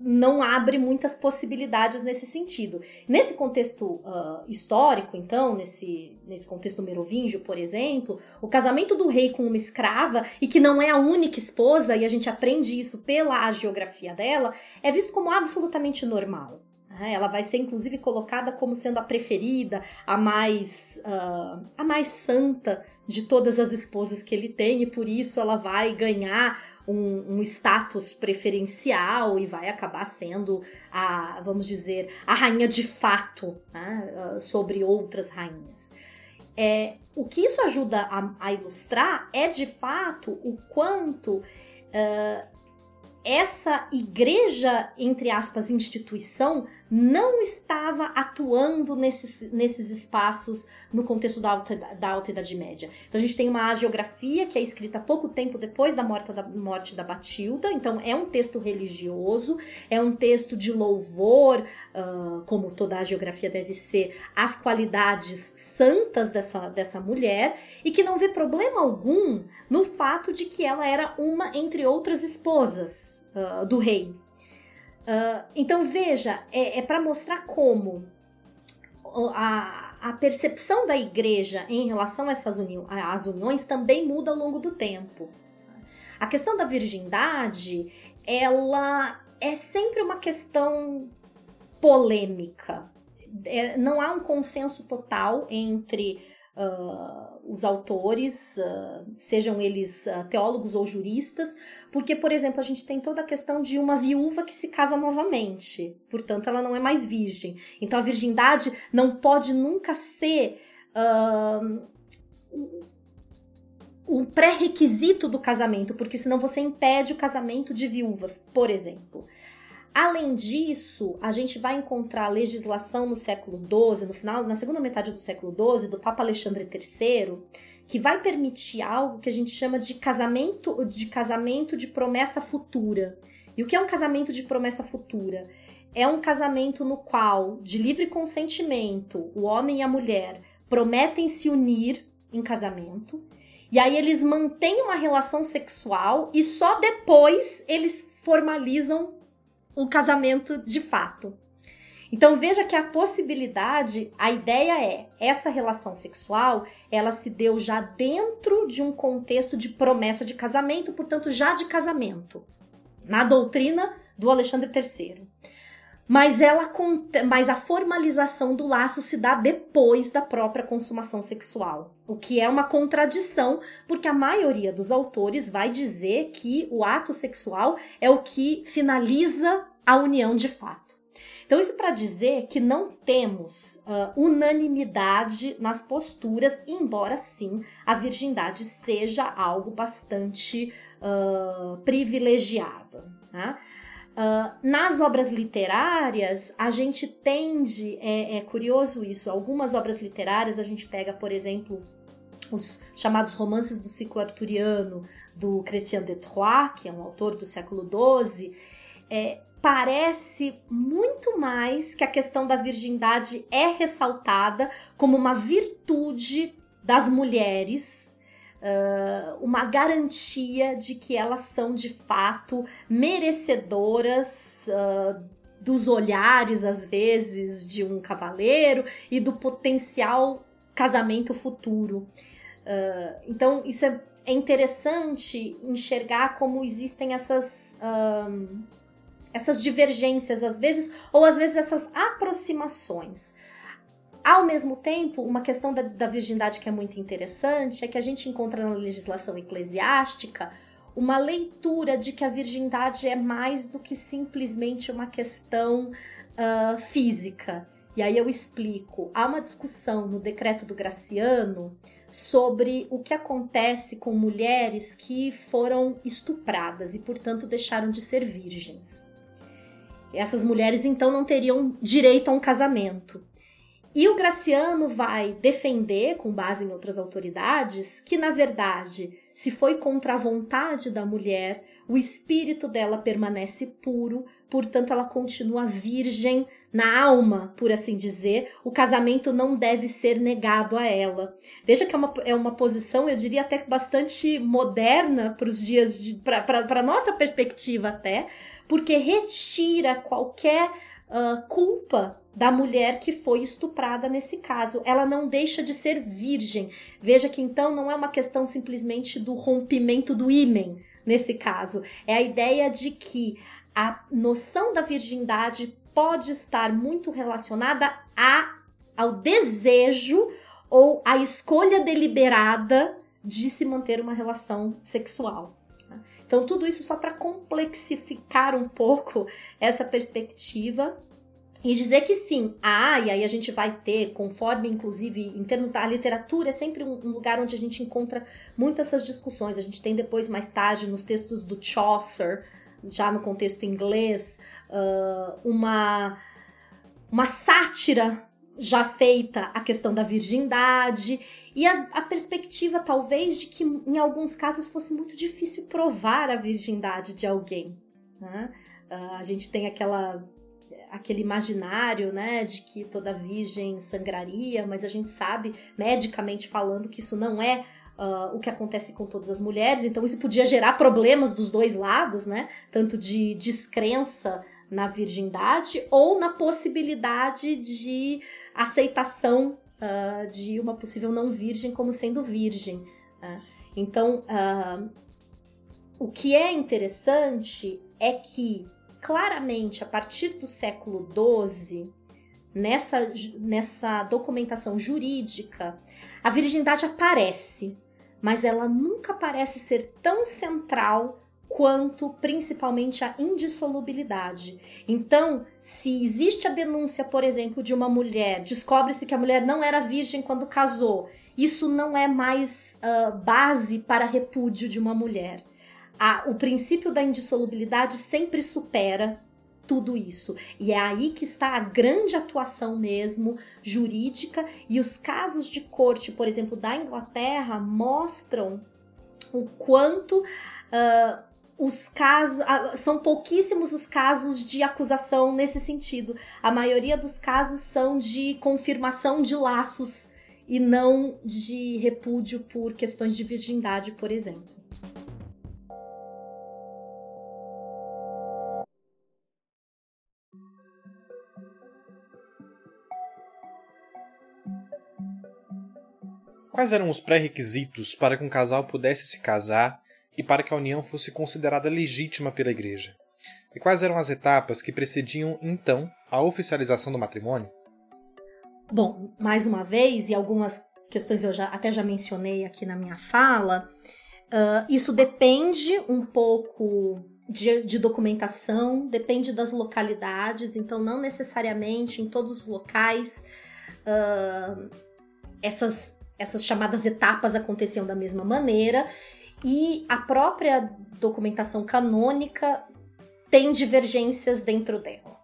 não abre muitas possibilidades nesse sentido. Nesse contexto uh, histórico, então, nesse, nesse contexto merovingio, por exemplo, o casamento do rei com uma escrava, e que não é a única esposa, e a gente aprende isso pela geografia dela, é visto como absolutamente normal. Né? Ela vai ser inclusive colocada como sendo a preferida, a mais, uh, a mais santa de todas as esposas que ele tem, e por isso ela vai ganhar um, um, status preferencial e vai acabar sendo a, vamos dizer, a rainha de fato né? uh, sobre outras rainhas. É, o que isso ajuda a, a, ilustrar é de fato o quanto uh, essa igreja, entre aspas, instituição, não estava atuando nesses, nesses espaços no contexto da alta, da alta Idade Média. Então a gente tem uma geografia que é escrita pouco tempo depois da morte da, morte da Batilda, então é um texto religioso, é um texto de louvor, uh, como toda a geografia deve ser, às qualidades santas dessa, dessa mulher, e que não vê problema algum no fato de que ela era uma entre outras esposas uh, do rei. Uh, então veja, é, é para mostrar como a, a percepção da igreja em relação a essas uni às uniões também muda ao longo do tempo. A questão da virgindade, ela é sempre uma questão polêmica. É, não há um consenso total entre uh, os autores, uh, sejam eles uh, teólogos ou juristas, porque, por exemplo, a gente tem toda a questão de uma viúva que se casa novamente, portanto, ela não é mais virgem. Então, a virgindade não pode nunca ser o pré-requisito do casamento, porque senão você impede o casamento de viúvas, por exemplo. Além disso, a gente vai encontrar legislação no século XII, no final, na segunda metade do século XII, do Papa Alexandre III, que vai permitir algo que a gente chama de casamento de casamento de promessa futura. E o que é um casamento de promessa futura? É um casamento no qual, de livre consentimento, o homem e a mulher prometem se unir em casamento e aí eles mantêm uma relação sexual e só depois eles formalizam o casamento de fato. Então veja que a possibilidade, a ideia é, essa relação sexual, ela se deu já dentro de um contexto de promessa de casamento, portanto já de casamento, na doutrina do Alexandre III mas ela mas a formalização do laço se dá depois da própria consumação sexual, o que é uma contradição, porque a maioria dos autores vai dizer que o ato sexual é o que finaliza a união de fato. Então, isso para dizer que não temos uh, unanimidade nas posturas, embora sim a virgindade seja algo bastante uh, privilegiado. Né? Uh, nas obras literárias, a gente tende, é, é, curioso isso, algumas obras literárias a gente pega, por exemplo, os chamados romances do ciclo arturiano do Chrétien de Troyes, que é um autor do século XII, é, parece muito mais que a questão da virgindade é ressaltada como uma virtude das mulheres uma garantia de que elas são de fato merecedoras dos olhares, às vezes, de um cavaleiro e do potencial casamento futuro. Então, isso é, é, interessante enxergar como existem essas. Essas divergências às vezes, ou às vezes essas aproximações. Ao mesmo tempo, uma questão da, da virgindade que é muito interessante é que a gente encontra na legislação eclesiástica uma leitura de que a virgindade é mais do que simplesmente uma questão uh, física. E aí eu explico. Há uma discussão no decreto do Graciano sobre o que acontece com mulheres que foram estupradas e, portanto, deixaram de ser virgens. Essas mulheres então não teriam direito a um casamento. E o Graciano vai defender, com base em outras autoridades, que na verdade, se foi contra a vontade da mulher, o espírito dela permanece puro, portanto ela continua virgem na alma, por assim dizer. O casamento não deve ser negado a ela. Veja que é uma, é uma posição, eu diria até bastante moderna para os dias para nossa perspectiva até, porque retira qualquer uh, culpa da mulher que foi estuprada nesse caso. Ela não deixa de ser virgem. Veja que então não é uma questão simplesmente do rompimento do ímen nesse caso. É a ideia de que a noção da virgindade pode estar muito relacionada a, ao desejo ou à escolha deliberada de se manter uma relação sexual. Então, tudo isso só para complexificar um pouco essa perspectiva e dizer que sim, ah, e aí a gente vai ter, conforme inclusive em termos da literatura, é sempre um, lugar onde a gente encontra muitas essas discussões. A gente tem depois, mais tarde, nos textos do Chaucer, já no contexto inglês, uh, uma, uma sátira já feita a questão da virgindade e a, a, perspectiva talvez de que em alguns casos fosse muito difícil provar a virgindade de alguém. Né? Uh, a gente tem aquela aquele imaginário, né, de que toda virgem sangraria, mas a gente sabe, medicamente falando, que isso não é uh, o que acontece com todas as mulheres, então isso podia gerar problemas dos dois lados, né, tanto de descrença na virgindade ou na possibilidade de aceitação uh, de uma possível não virgem como sendo virgem. Né? Então, uh, o que é interessante é que claramente a partir do século XII, nessa, nessa documentação jurídica, a virgindade aparece, mas ela nunca parece ser tão central quanto principalmente a indissolubilidade. Então, se existe a denúncia, por exemplo, de uma mulher, descobre-se que a mulher não era virgem quando casou, isso não é mais uh, base para repúdio de uma mulher. A, o princípio da indissolubilidade sempre supera tudo isso. E é aí que está a grande atuação mesmo jurídica e os casos de corte, por exemplo, da Inglaterra mostram o quanto uh, os casos são pouquíssimos os casos de acusação nesse sentido. A maioria dos casos são de confirmação de laços e não de repúdio por questões de virgindade, por exemplo. Quais eram os pré-requisitos para que um casal pudesse se casar e para que a união fosse considerada legítima pela Igreja? E quais eram as etapas que precediam, então, a oficialização do matrimônio? Bom, mais uma vez, e algumas questões eu já, até já mencionei aqui na minha fala, uh, isso depende um pouco de, de, documentação, depende das localidades, então não necessariamente em todos os locais uh, essas essas chamadas etapas aconteciam da mesma maneira e a própria documentação canônica tem divergências dentro dela.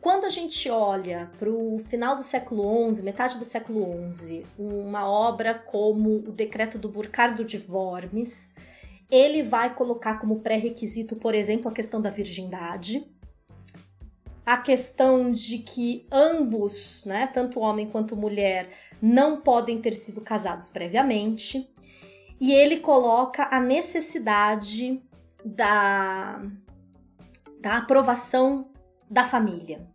Quando a gente olha para o final do século XI, metade do século XI, uma obra como o Decreto do Burcardo de Worms, ele vai colocar como pré-requisito, por exemplo, a questão da virgindade, a questão de que ambos, né, tanto homem quanto mulher, não podem ter sido casados previamente. E ele coloca a necessidade da, da aprovação da família.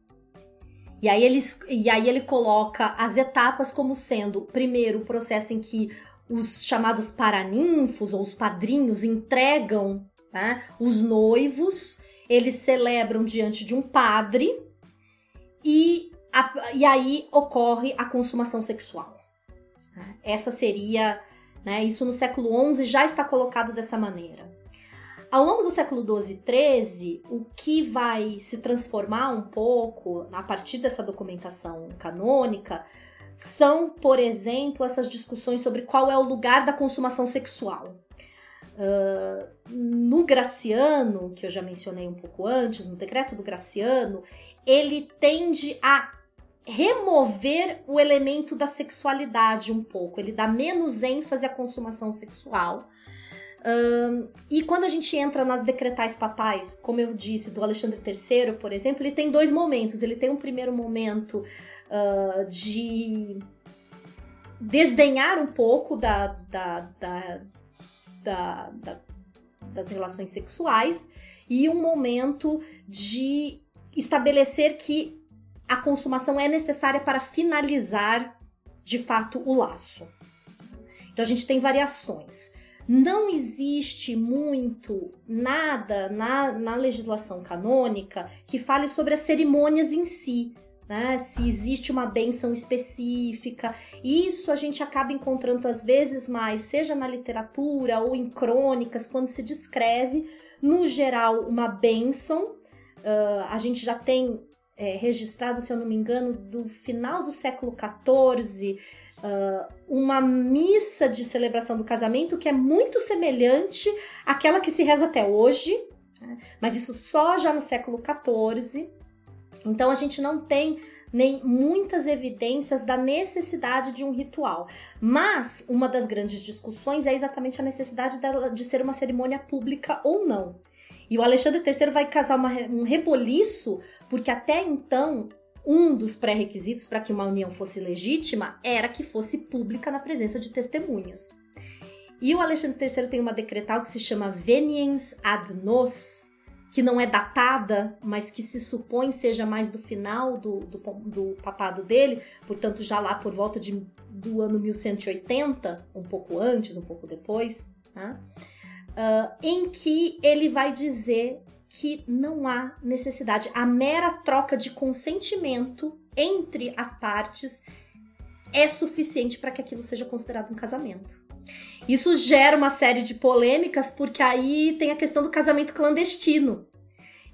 E aí, ele, e aí ele coloca as etapas como sendo, primeiro, o processo em que os chamados paraninfos ou os padrinhos entregam né, os noivos eles celebram diante de um padre e, a, e aí ocorre a consumação sexual. Essa seria, né, isso no século XI já está colocado dessa maneira. Ao longo do século XII e XIII, o que vai se transformar um pouco a partir dessa documentação canônica são, por exemplo, essas discussões sobre qual é o lugar da consumação sexual. Uh, no Graciano, que eu já mencionei um pouco antes, no decreto do Graciano, ele tende a remover o elemento da sexualidade um pouco, ele dá menos ênfase à consumação sexual. Um, e quando a gente entra nas decretais papais, como eu disse, do Alexandre III, por exemplo, ele tem dois momentos. Ele tem um primeiro momento uh, de desdenhar um pouco da, da, da da, da, das relações sexuais e um momento de estabelecer que a consumação é necessária para finalizar de fato o laço. Então a gente tem variações. Não existe muito nada na, na legislação canônica que fale sobre as cerimônias em si né? Se existe uma benção específica. Isso a gente acaba encontrando às vezes mais, seja na literatura ou em crônicas, quando se descreve, no geral, uma benção. Uh, a gente já tem é, registrado, se eu não me engano, do final do século XIV, uh, uma missa de celebração do casamento que é muito semelhante àquela que se reza até hoje, né? mas isso só já no século XIV. Então a gente não tem nem muitas evidências da necessidade de um ritual. Mas uma das grandes discussões é exatamente a necessidade de ser uma cerimônia pública ou não. E o Alexandre III vai casar uma, um reboliço, porque até então um dos pré-requisitos para que uma união fosse legítima era que fosse pública na presença de testemunhas. E o Alexandre III tem uma decretal que se chama Veniens ad nos, que não é datada, mas que se supõe seja mais do final do, do, do papado dele, portanto, já lá por volta de, do ano 1180, um pouco antes, um pouco depois, né? Uh, em que ele vai dizer que não há necessidade, a mera troca de consentimento entre as partes é suficiente para que aquilo seja considerado um casamento. Isso gera uma série de polêmicas, porque aí tem a questão do casamento clandestino.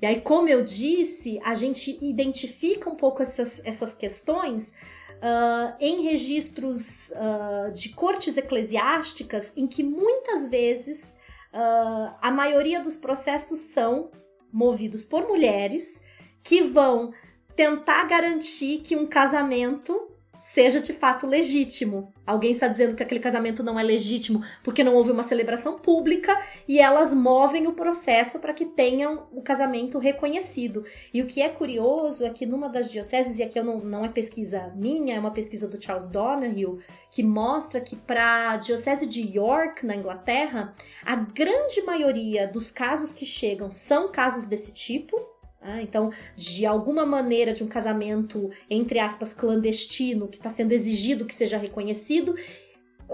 E aí, como eu disse, a gente identifica um pouco essas, essas questões uh, em registros uh, de cortes eclesiásticas, em que muitas vezes uh, a maioria dos processos são movidos por mulheres que vão tentar garantir que um casamento seja de fato legítimo. Alguém está dizendo que aquele casamento não é legítimo porque não houve uma celebração pública e elas movem o processo para que tenham o casamento reconhecido. E o que é curioso é que numa das dioceses, e aqui não, não é pesquisa minha, é uma pesquisa do Charles Donoghue, que mostra que para a diocese de York, na Inglaterra, a grande maioria dos casos que chegam são casos desse tipo ah, então, de alguma maneira, de um casamento, entre aspas, clandestino, que está sendo exigido que seja reconhecido,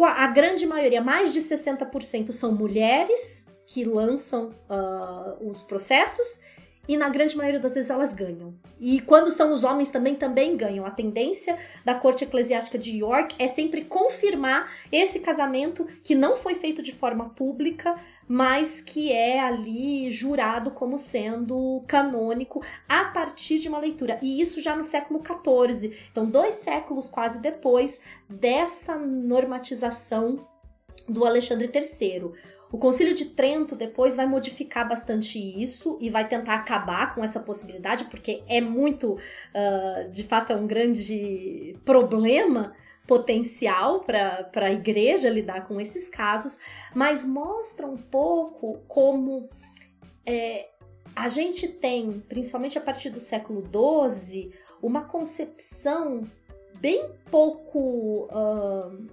a grande maioria, mais de 60%, são mulheres que lançam uh, os processos e na grande maioria das vezes elas ganham. E quando são os homens também também ganham. A tendência da Corte Eclesiástica de York é sempre confirmar esse casamento que não foi feito de forma pública, mas que é ali jurado como sendo canônico a partir de uma leitura. E isso já no século XIV. Então, dois séculos quase depois dessa normatização do Alexandre III. O Concílio de Trento depois vai modificar bastante isso e vai tentar acabar com essa possibilidade, porque é muito, uh, de fato, é um grande problema potencial para a igreja lidar com esses casos, mas mostra um pouco como é, a gente tem, principalmente a partir do século XII, uma concepção bem pouco uh,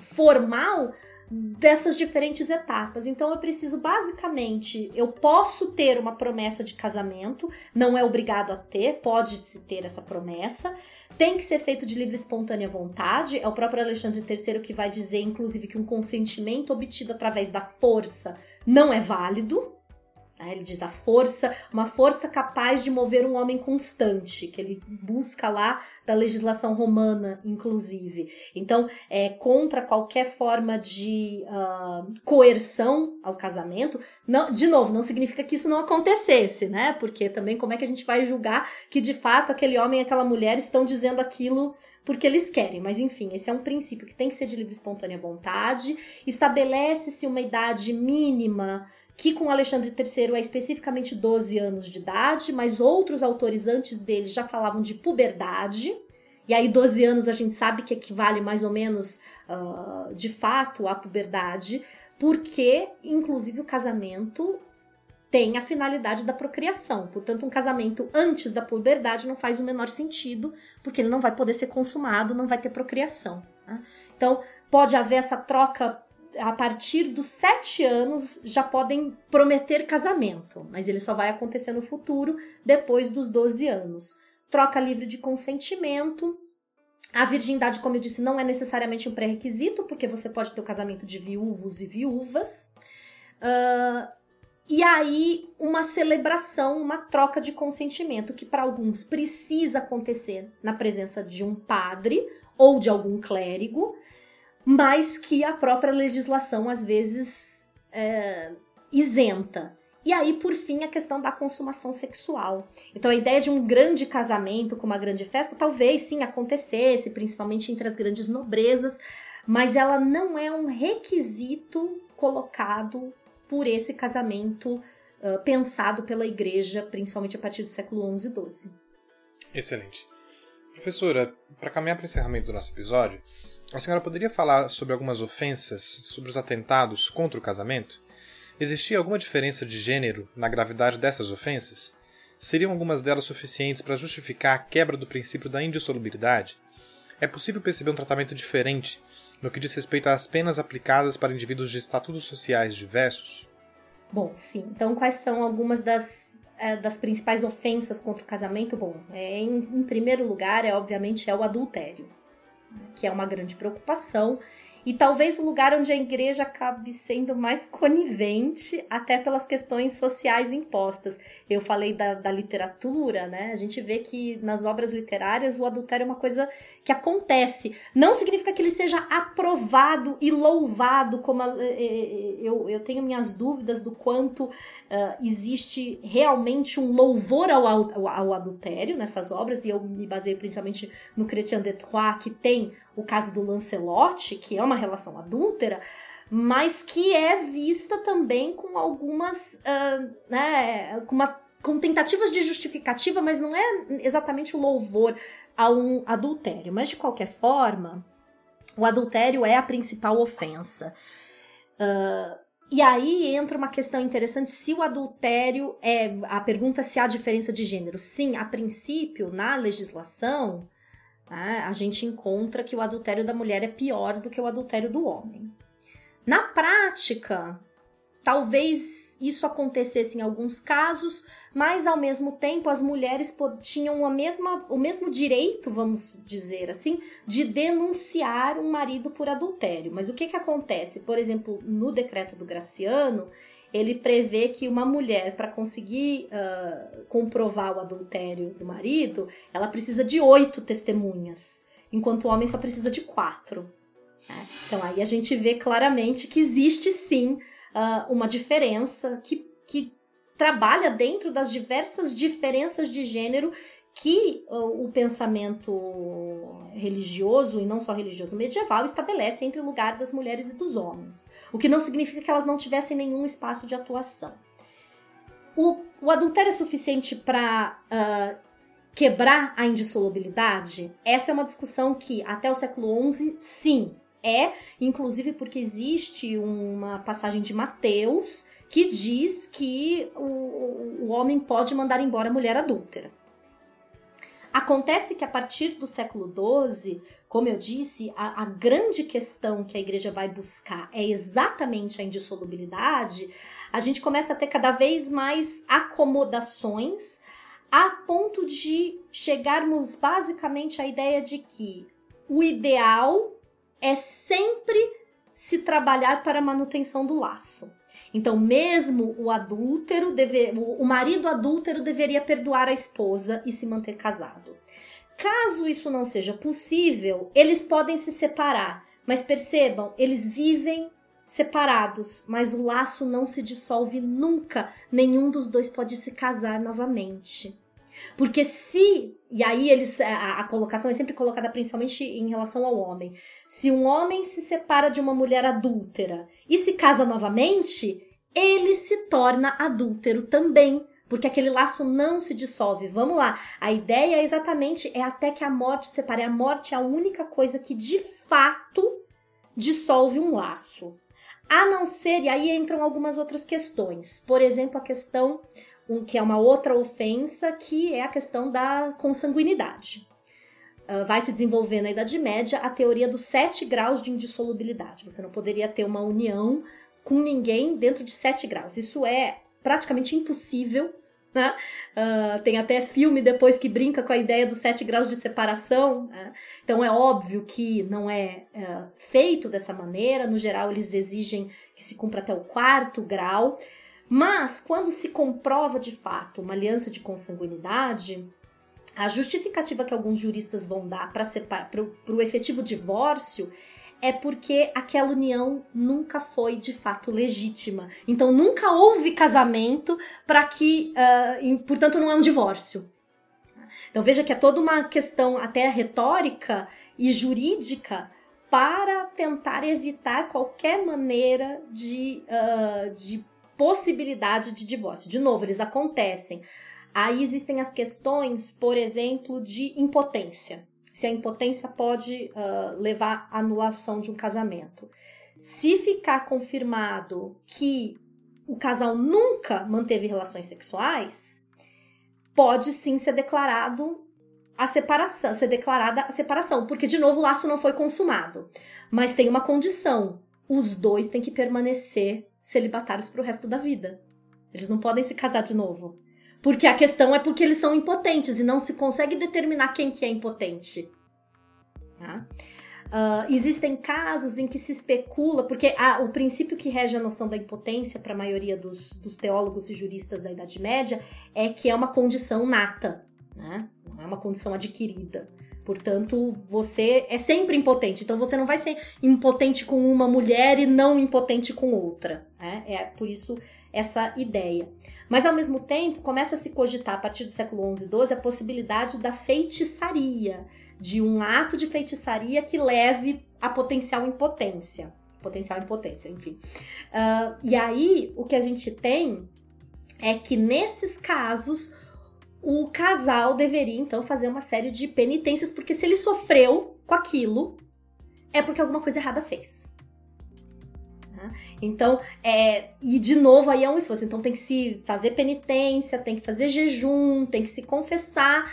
formal dessas diferentes etapas. Então eu preciso basicamente, eu posso ter uma promessa de casamento, não é obrigado a ter, pode se ter essa promessa, tem que ser feito de livre e espontânea vontade. É o próprio Alexandre III que vai dizer, inclusive, que um consentimento obtido através da força não é válido. Né? Ele diz a força, uma força capaz de mover um homem constante, que ele busca lá da legislação romana, inclusive. Então, é contra qualquer forma de uh, coerção ao casamento. Não, de novo, não significa que isso não acontecesse, né? Porque também como é que a gente vai julgar que de fato aquele homem e aquela mulher estão dizendo aquilo porque eles querem. Mas enfim, esse é um princípio que tem que ser de livre e espontânea vontade. Estabelece-se uma idade mínima que com Alexandre III é especificamente 12 anos de idade, mas outros autores antes dele já falavam de puberdade. E aí, 12 anos a gente sabe que equivale mais ou menos, uh, de fato, à puberdade, porque, inclusive, o casamento tem a finalidade da procriação. Portanto, um casamento antes da puberdade não faz o menor sentido, porque ele não vai poder ser consumado, não vai ter procriação. Né? Então, pode haver essa troca a partir dos sete anos já podem prometer casamento, mas ele só vai acontecer no futuro, depois dos 12 anos. Troca livre de consentimento. A virgindade, como eu disse, não é necessariamente um pré-requisito, porque você pode ter o casamento de viúvos e viúvas. Uh, e aí, uma celebração, uma troca de consentimento, que para alguns precisa acontecer na presença de um padre ou de algum clérigo, mas que a própria legislação às vezes é, isenta. E aí, por fim, a questão da consumação sexual. Então, a ideia de um grande casamento com uma grande festa talvez sim acontecesse, principalmente entre as grandes nobrezas, mas ela não é um requisito colocado por esse casamento uh, pensado pela igreja, principalmente a partir do século XI e XII. Excelente. Professora, para caminhar para o encerramento do nosso episódio, a senhora poderia falar sobre algumas ofensas, sobre os atentados contra o casamento? Existia alguma diferença de gênero na gravidade dessas ofensas? Seriam algumas delas suficientes para justificar a quebra do princípio da indissolubilidade? É possível perceber um tratamento diferente no que diz respeito às penas aplicadas para indivíduos de estatutos sociais diversos? Bom, sim. Então, quais são algumas das, é, das principais ofensas contra o casamento? Bom, é, em, em primeiro lugar, é obviamente é o adultério que é uma grande preocupação e talvez o lugar onde a igreja acabe sendo mais conivente, até pelas questões sociais impostas. Eu falei da, da literatura, né? A gente vê que nas obras literárias o adultério é uma coisa que acontece. Não significa que ele seja aprovado e louvado, como a, eh, eh, eh, eu, eu tenho minhas dúvidas do quanto uh, existe realmente um louvor ao, ao, ao adultério nessas obras, e eu me baseio principalmente no Chrétien de Troyes, que tem o caso do Lancelot, que é uma relação adúltera, mas que é vista também com algumas, uh, né, com, uma, com tentativas de justificativa, mas não é exatamente o louvor a um adultério. Mas de qualquer forma, o adultério é a principal ofensa. Uh, e aí entra uma questão interessante: se o adultério é. A pergunta se há diferença de gênero. Sim, a princípio, na legislação, a gente encontra que o adultério da mulher é pior do que o adultério do homem. Na prática, talvez isso acontecesse em alguns casos, mas ao mesmo tempo as mulheres tinham a mesma, o mesmo direito, vamos dizer assim, de denunciar um marido por adultério. Mas o que, que acontece? Por exemplo, no decreto do Graciano, ele prevê que uma mulher, para conseguir uh, comprovar o adultério do marido, ela precisa de oito testemunhas, enquanto o homem só precisa de quatro. Né? Então aí a gente vê claramente que existe sim uh, uma diferença que, que trabalha dentro das diversas diferenças de gênero que o pensamento religioso, e não só religioso medieval, estabelece entre o lugar das mulheres e dos homens. O que não significa que elas não tivessem nenhum espaço de atuação. O, o adultério é suficiente para uh, ah, quebrar a indissolubilidade? Essa é uma discussão que, até o século XI, sim, é, inclusive porque existe uma passagem de Mateus que diz que o, o homem pode mandar embora a mulher adúltera. Acontece que a partir do século XII, como eu disse, a, a, grande questão que a igreja vai buscar é exatamente a indissolubilidade. A gente começa a ter cada vez mais acomodações a ponto de chegarmos basicamente à ideia de que o ideal é sempre se trabalhar para a manutenção do laço. Então, mesmo o adúltero, deve, o marido adúltero deveria perdoar a esposa e se manter casado. Caso isso não seja possível, eles podem se separar, mas percebam, eles vivem separados, mas o laço não se dissolve nunca. Nenhum dos dois pode se casar novamente. Porque se, e aí eles a, a, colocação é sempre colocada principalmente em relação ao homem. Se um homem se separa de uma mulher adúltera e se casa novamente, ele se torna adúltero também, porque aquele laço não se dissolve. Vamos lá. A ideia é exatamente é até que a morte separe. A morte é a única coisa que de fato dissolve um laço. A não ser, e aí entram algumas outras questões. Por exemplo, a questão um, que é uma outra ofensa, que é a questão da consanguinidade. Uh, vai se desenvolver na Idade Média a teoria dos sete graus de indissolubilidade. Você não poderia ter uma união com ninguém dentro de sete graus. Isso é praticamente impossível. Né? Uh, tem até filme depois que brinca com a ideia dos sete graus de separação. Né? Então é óbvio que não é uh, feito dessa maneira. No geral, eles exigem que se cumpra até o quarto grau. Mas, quando se comprova de fato uma aliança de consanguinidade, a justificativa que alguns juristas vão dar para o efetivo divórcio é porque aquela união nunca foi de fato legítima. Então nunca houve casamento para que, uh, portanto, não é um divórcio. Então veja que é toda uma questão até retórica e jurídica para tentar evitar qualquer maneira de, uh, de possibilidade de divórcio. De novo, eles acontecem. Aí existem as questões, por exemplo, de impotência. Se a impotência pode uh, levar à anulação de um casamento. Se ficar confirmado que o casal nunca manteve relações sexuais, pode sim ser declarado a separação, ser declarada a separação, porque de novo o laço não foi consumado. Mas tem uma condição: os dois têm que permanecer celibatários para o resto da vida. Eles não podem se casar de novo. Porque a questão é porque eles são impotentes e não se consegue determinar quem que é impotente. Tá? Uh, existem casos em que se especula, porque o princípio que rege a noção da impotência para a maioria dos, dos, teólogos e juristas da Idade Média é que é uma condição nata, né? Uma condição adquirida. Portanto, você é sempre impotente. Então, você não vai ser impotente com uma mulher e não impotente com outra. Né? É por isso essa ideia. Mas, ao mesmo tempo, começa a se cogitar, a partir do século XI e XII, a possibilidade da feitiçaria de um ato de feitiçaria que leve a potencial impotência. Potencial impotência, enfim. Uh, e aí, o que a gente tem é que nesses casos, o casal deveria então fazer uma série de penitências, porque se ele sofreu com aquilo, é porque alguma coisa errada fez. Tá? Então, é, e de novo aí é um esforço. Então tem que se fazer penitência, tem que fazer jejum, tem que se confessar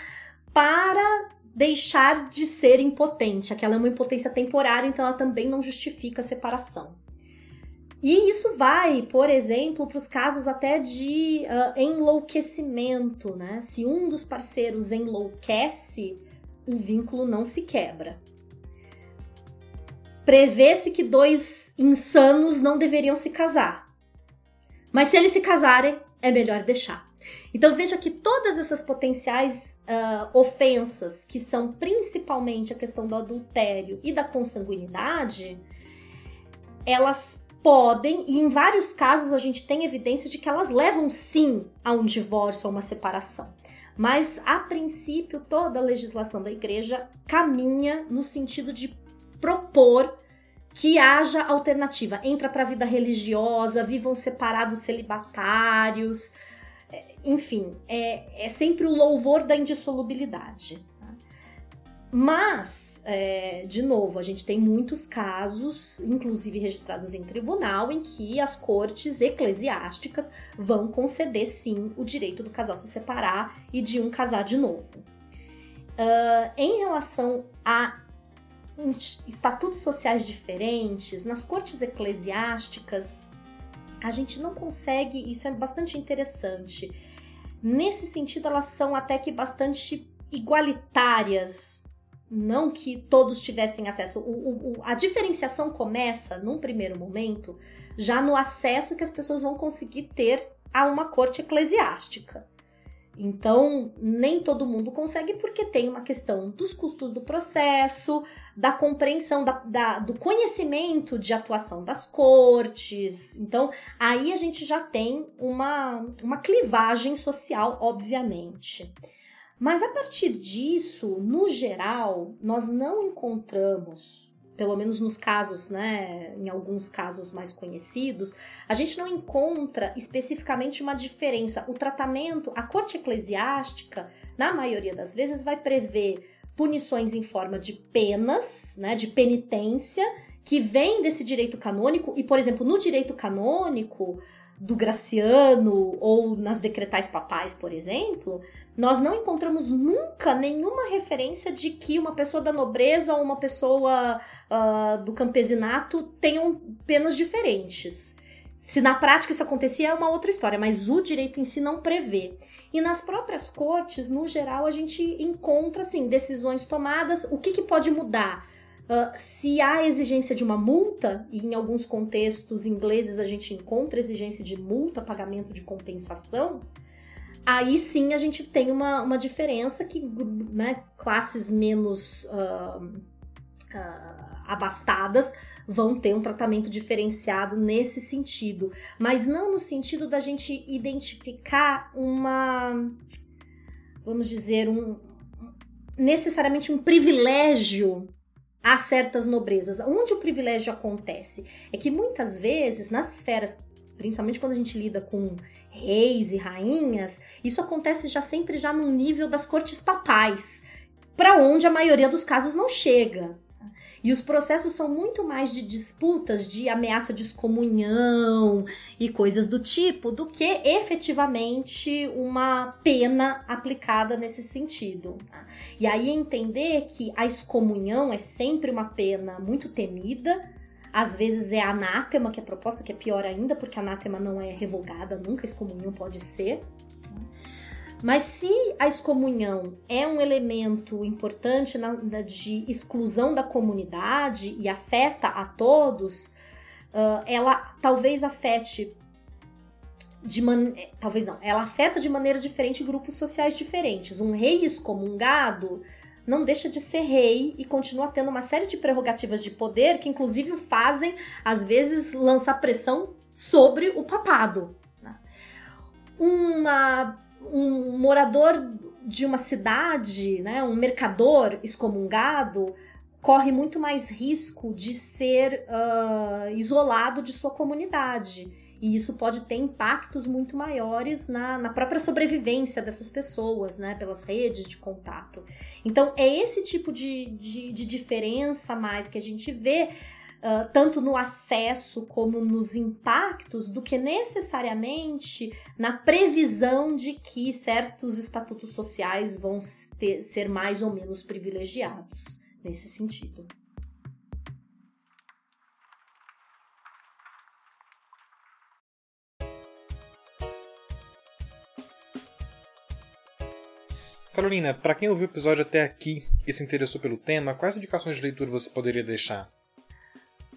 para deixar de ser impotente. Aquela é uma impotência temporária, então ela também não justifica a separação. E isso vai, por exemplo, para os casos até de uh, enlouquecimento, né? Se um dos parceiros enlouquece, o vínculo não se quebra. Prevê-se que dois insanos não deveriam se casar. Mas se eles se casarem, é melhor deixar. Então veja que todas essas potenciais uh, ofensas, que são principalmente a questão do adultério e da consanguinidade, elas podem, e em vários casos a gente tem evidência de que elas levam sim a um divórcio, a uma separação. Mas, a princípio, toda a legislação da igreja caminha no sentido de propor que haja alternativa. Entra para a vida religiosa, vivam separados celibatários, enfim, é, é sempre o louvor da indissolubilidade. Mas, é, de novo, a gente tem muitos casos, inclusive registrados em tribunal, em que as cortes eclesiásticas vão conceder sim o direito do casal se separar e de um casar de novo. Uh, em relação a estatutos sociais diferentes, nas cortes eclesiásticas, a gente não consegue, isso é bastante interessante. Nesse sentido, elas são até que bastante igualitárias. Não que todos tivessem acesso. O, o, a diferenciação começa, num primeiro momento, já no acesso que as pessoas vão conseguir ter a uma corte eclesiástica. Então, nem todo mundo consegue, porque tem uma questão dos custos do processo, da compreensão, da, da, do conhecimento de atuação das cortes. Então, aí a gente já tem uma, uma clivagem social, obviamente. Mas a partir disso, no geral, nós não encontramos pelo menos nos casos, né, em alguns casos mais conhecidos, a gente não encontra especificamente uma diferença. O tratamento, a corte eclesiástica, na maioria das vezes, vai prever punições em forma de penas, né, de penitência, que vem desse direito canônico, e, por exemplo, no direito canônico, do Graciano ou nas decretais papais, por exemplo, nós não encontramos nunca nenhuma referência de que uma pessoa da nobreza ou uma pessoa uh, do campesinato tenham penas diferentes. Se na prática isso acontecia é uma outra história, mas o direito em si não prevê. E nas próprias cortes, no geral, a gente encontra assim decisões tomadas. O que, que pode mudar? Uh, se há exigência de uma multa, e em alguns contextos ingleses a gente encontra exigência de multa, pagamento de compensação, aí sim a gente tem uma, uma diferença que né, classes menos uh, uh, abastadas vão ter um tratamento diferenciado nesse sentido, mas não no sentido da gente identificar uma, vamos dizer, um necessariamente um privilégio há certas nobrezas. Onde o privilégio acontece? É que muitas vezes, nas esferas, principalmente quando a gente lida com reis e rainhas, isso acontece já sempre já no nível das cortes papais, para onde a maioria dos casos não chega. E os processos são muito mais de disputas de ameaça de excomunhão e coisas do tipo do que efetivamente uma pena aplicada nesse sentido. E aí entender que a excomunhão é sempre uma pena muito temida. Às vezes é anátema que é proposta, que é pior ainda, porque anátema não é revogada, nunca excomunhão pode ser. Mas se a excomunhão é um elemento importante na, de exclusão da comunidade e afeta a todos, uh, ela talvez afete de man... talvez não, ela afeta de maneira diferente grupos sociais diferentes. Um rei excomungado não deixa de ser rei e continua tendo uma série de prerrogativas de poder que inclusive fazem às vezes lançar pressão sobre o papado. Né? Uma um morador de uma cidade, né, um mercador excomungado, corre muito mais risco de ser uh, isolado de sua comunidade. E isso pode ter impactos muito maiores na, na própria sobrevivência dessas pessoas, né? Pelas redes de contato. Então, é esse tipo de, de, de diferença mais que a gente vê uh, tanto no acesso como nos impactos, do que necessariamente na previsão de que certos estatutos sociais vão ter, ser mais ou menos privilegiados nesse sentido. Carolina, para quem ouviu o episódio até aqui e se interessou pelo tema, quais indicações de leitura você poderia deixar?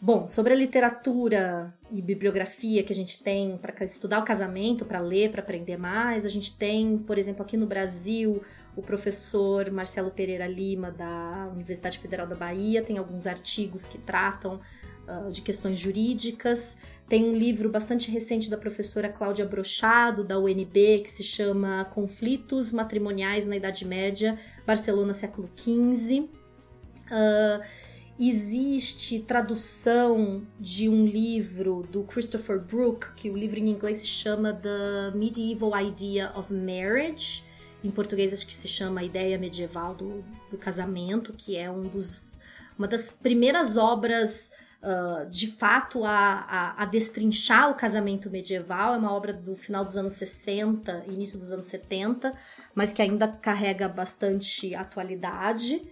Bom, sobre a literatura e bibliografia que a gente tem para estudar o casamento, para ler, para aprender mais, a gente tem, por exemplo, aqui no Brasil, o professor Marcelo Pereira Lima, da Universidade Federal da Bahia, tem alguns artigos que tratam uh, de questões jurídicas. Tem um livro bastante recente da professora Cláudia Brochado, da UNB, que se chama Conflitos Matrimoniais na Idade Média, Barcelona, século XV. Uh, existe tradução de um livro do Christopher Brooke, que o livro em inglês se chama The Medieval Idea of Marriage. Em português acho que se chama A Ideia Medieval do, do Casamento, que é um dos, uma das primeiras obras uh, de fato a, a, a, destrinchar o casamento medieval. É uma obra do final dos anos 60, início dos anos 70, mas que ainda carrega bastante atualidade.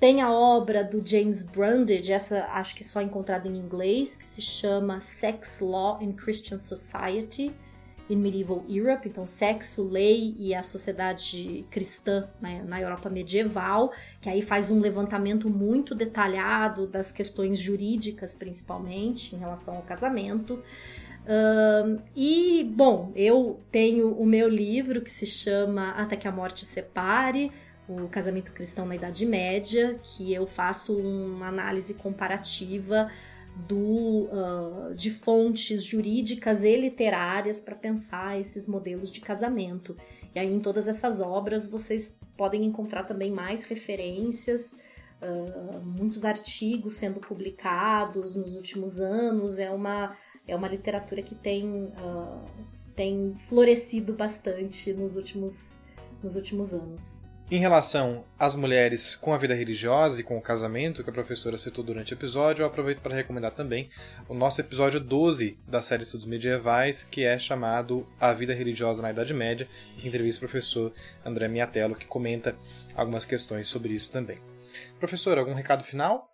Tem a obra do James Brundage, essa acho que só encontrada em inglês, que se chama Sex Law in Christian Society in Medieval Europe, então sexo, lei e a sociedade cristã né, na Europa medieval, que aí faz um levantamento muito detalhado das questões jurídicas, principalmente em relação ao casamento. Um, e, bom, eu tenho o meu livro que se chama Até que a Morte Separe, o casamento cristão na Idade Média, que eu faço uma análise comparativa do, uh, de fontes jurídicas e literárias para pensar esses modelos de casamento. E aí, em todas essas obras, vocês podem encontrar também mais referências, uh, muitos artigos sendo publicados nos últimos anos. É uma, é uma literatura que tem, uh, tem florescido bastante nos últimos, nos últimos anos. Em relação às mulheres com a vida religiosa e com o casamento, que a professora citou durante o episódio, eu aproveito para recomendar também o nosso episódio 12 da série Estudos Medievais, que é chamado A Vida Religiosa na Idade Média, que entrevista o professor André Miatello, que comenta algumas questões sobre isso também. Professor, algum recado final?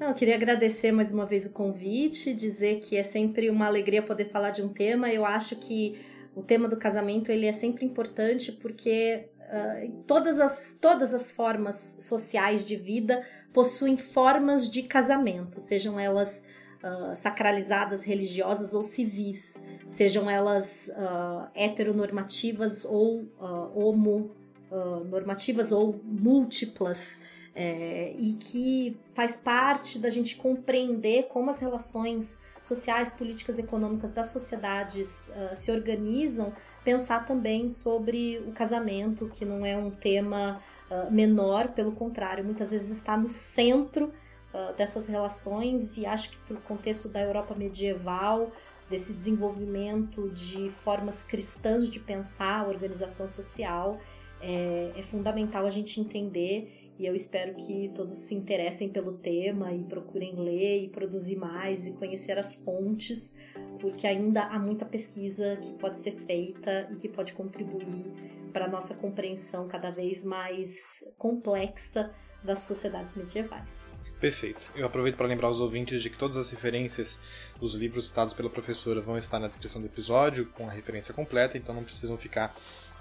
Não, eu queria agradecer mais uma vez o convite, dizer que é sempre uma alegria poder falar de um tema. Eu acho que o tema do casamento ele é sempre importante porque Uh, todas, as, todas as formas sociais de vida possuem formas de casamento, sejam elas uh, sacralizadas, religiosas ou civis, sejam elas uh, heteronormativas ou homonormativas ou múltiplas, é, e que faz parte da gente compreender como as relações sociais, políticas, econômicas das sociedades se organizam pensar também sobre o casamento, que não é um tema uh, menor, pelo contrário, muitas vezes está no centro uh, dessas relações e acho que pelo contexto da Europa medieval, desse desenvolvimento de formas cristãs de pensar a organização social, é, é fundamental a gente entender e eu espero que todos se interessem pelo tema e procurem ler e produzir mais e conhecer as fontes, porque ainda há muita pesquisa que pode ser feita e que pode contribuir para a nossa compreensão cada vez mais complexa das sociedades medievais. Perfeito. Eu aproveito para lembrar os ouvintes de que todas as referências dos livros citados pela professora vão estar na descrição do episódio, com a referência completa, então não precisam ficar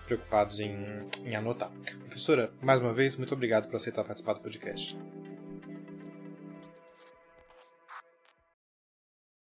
preocupados em, em anotar. Professora, mais uma vez, muito obrigado por aceitar participar do podcast.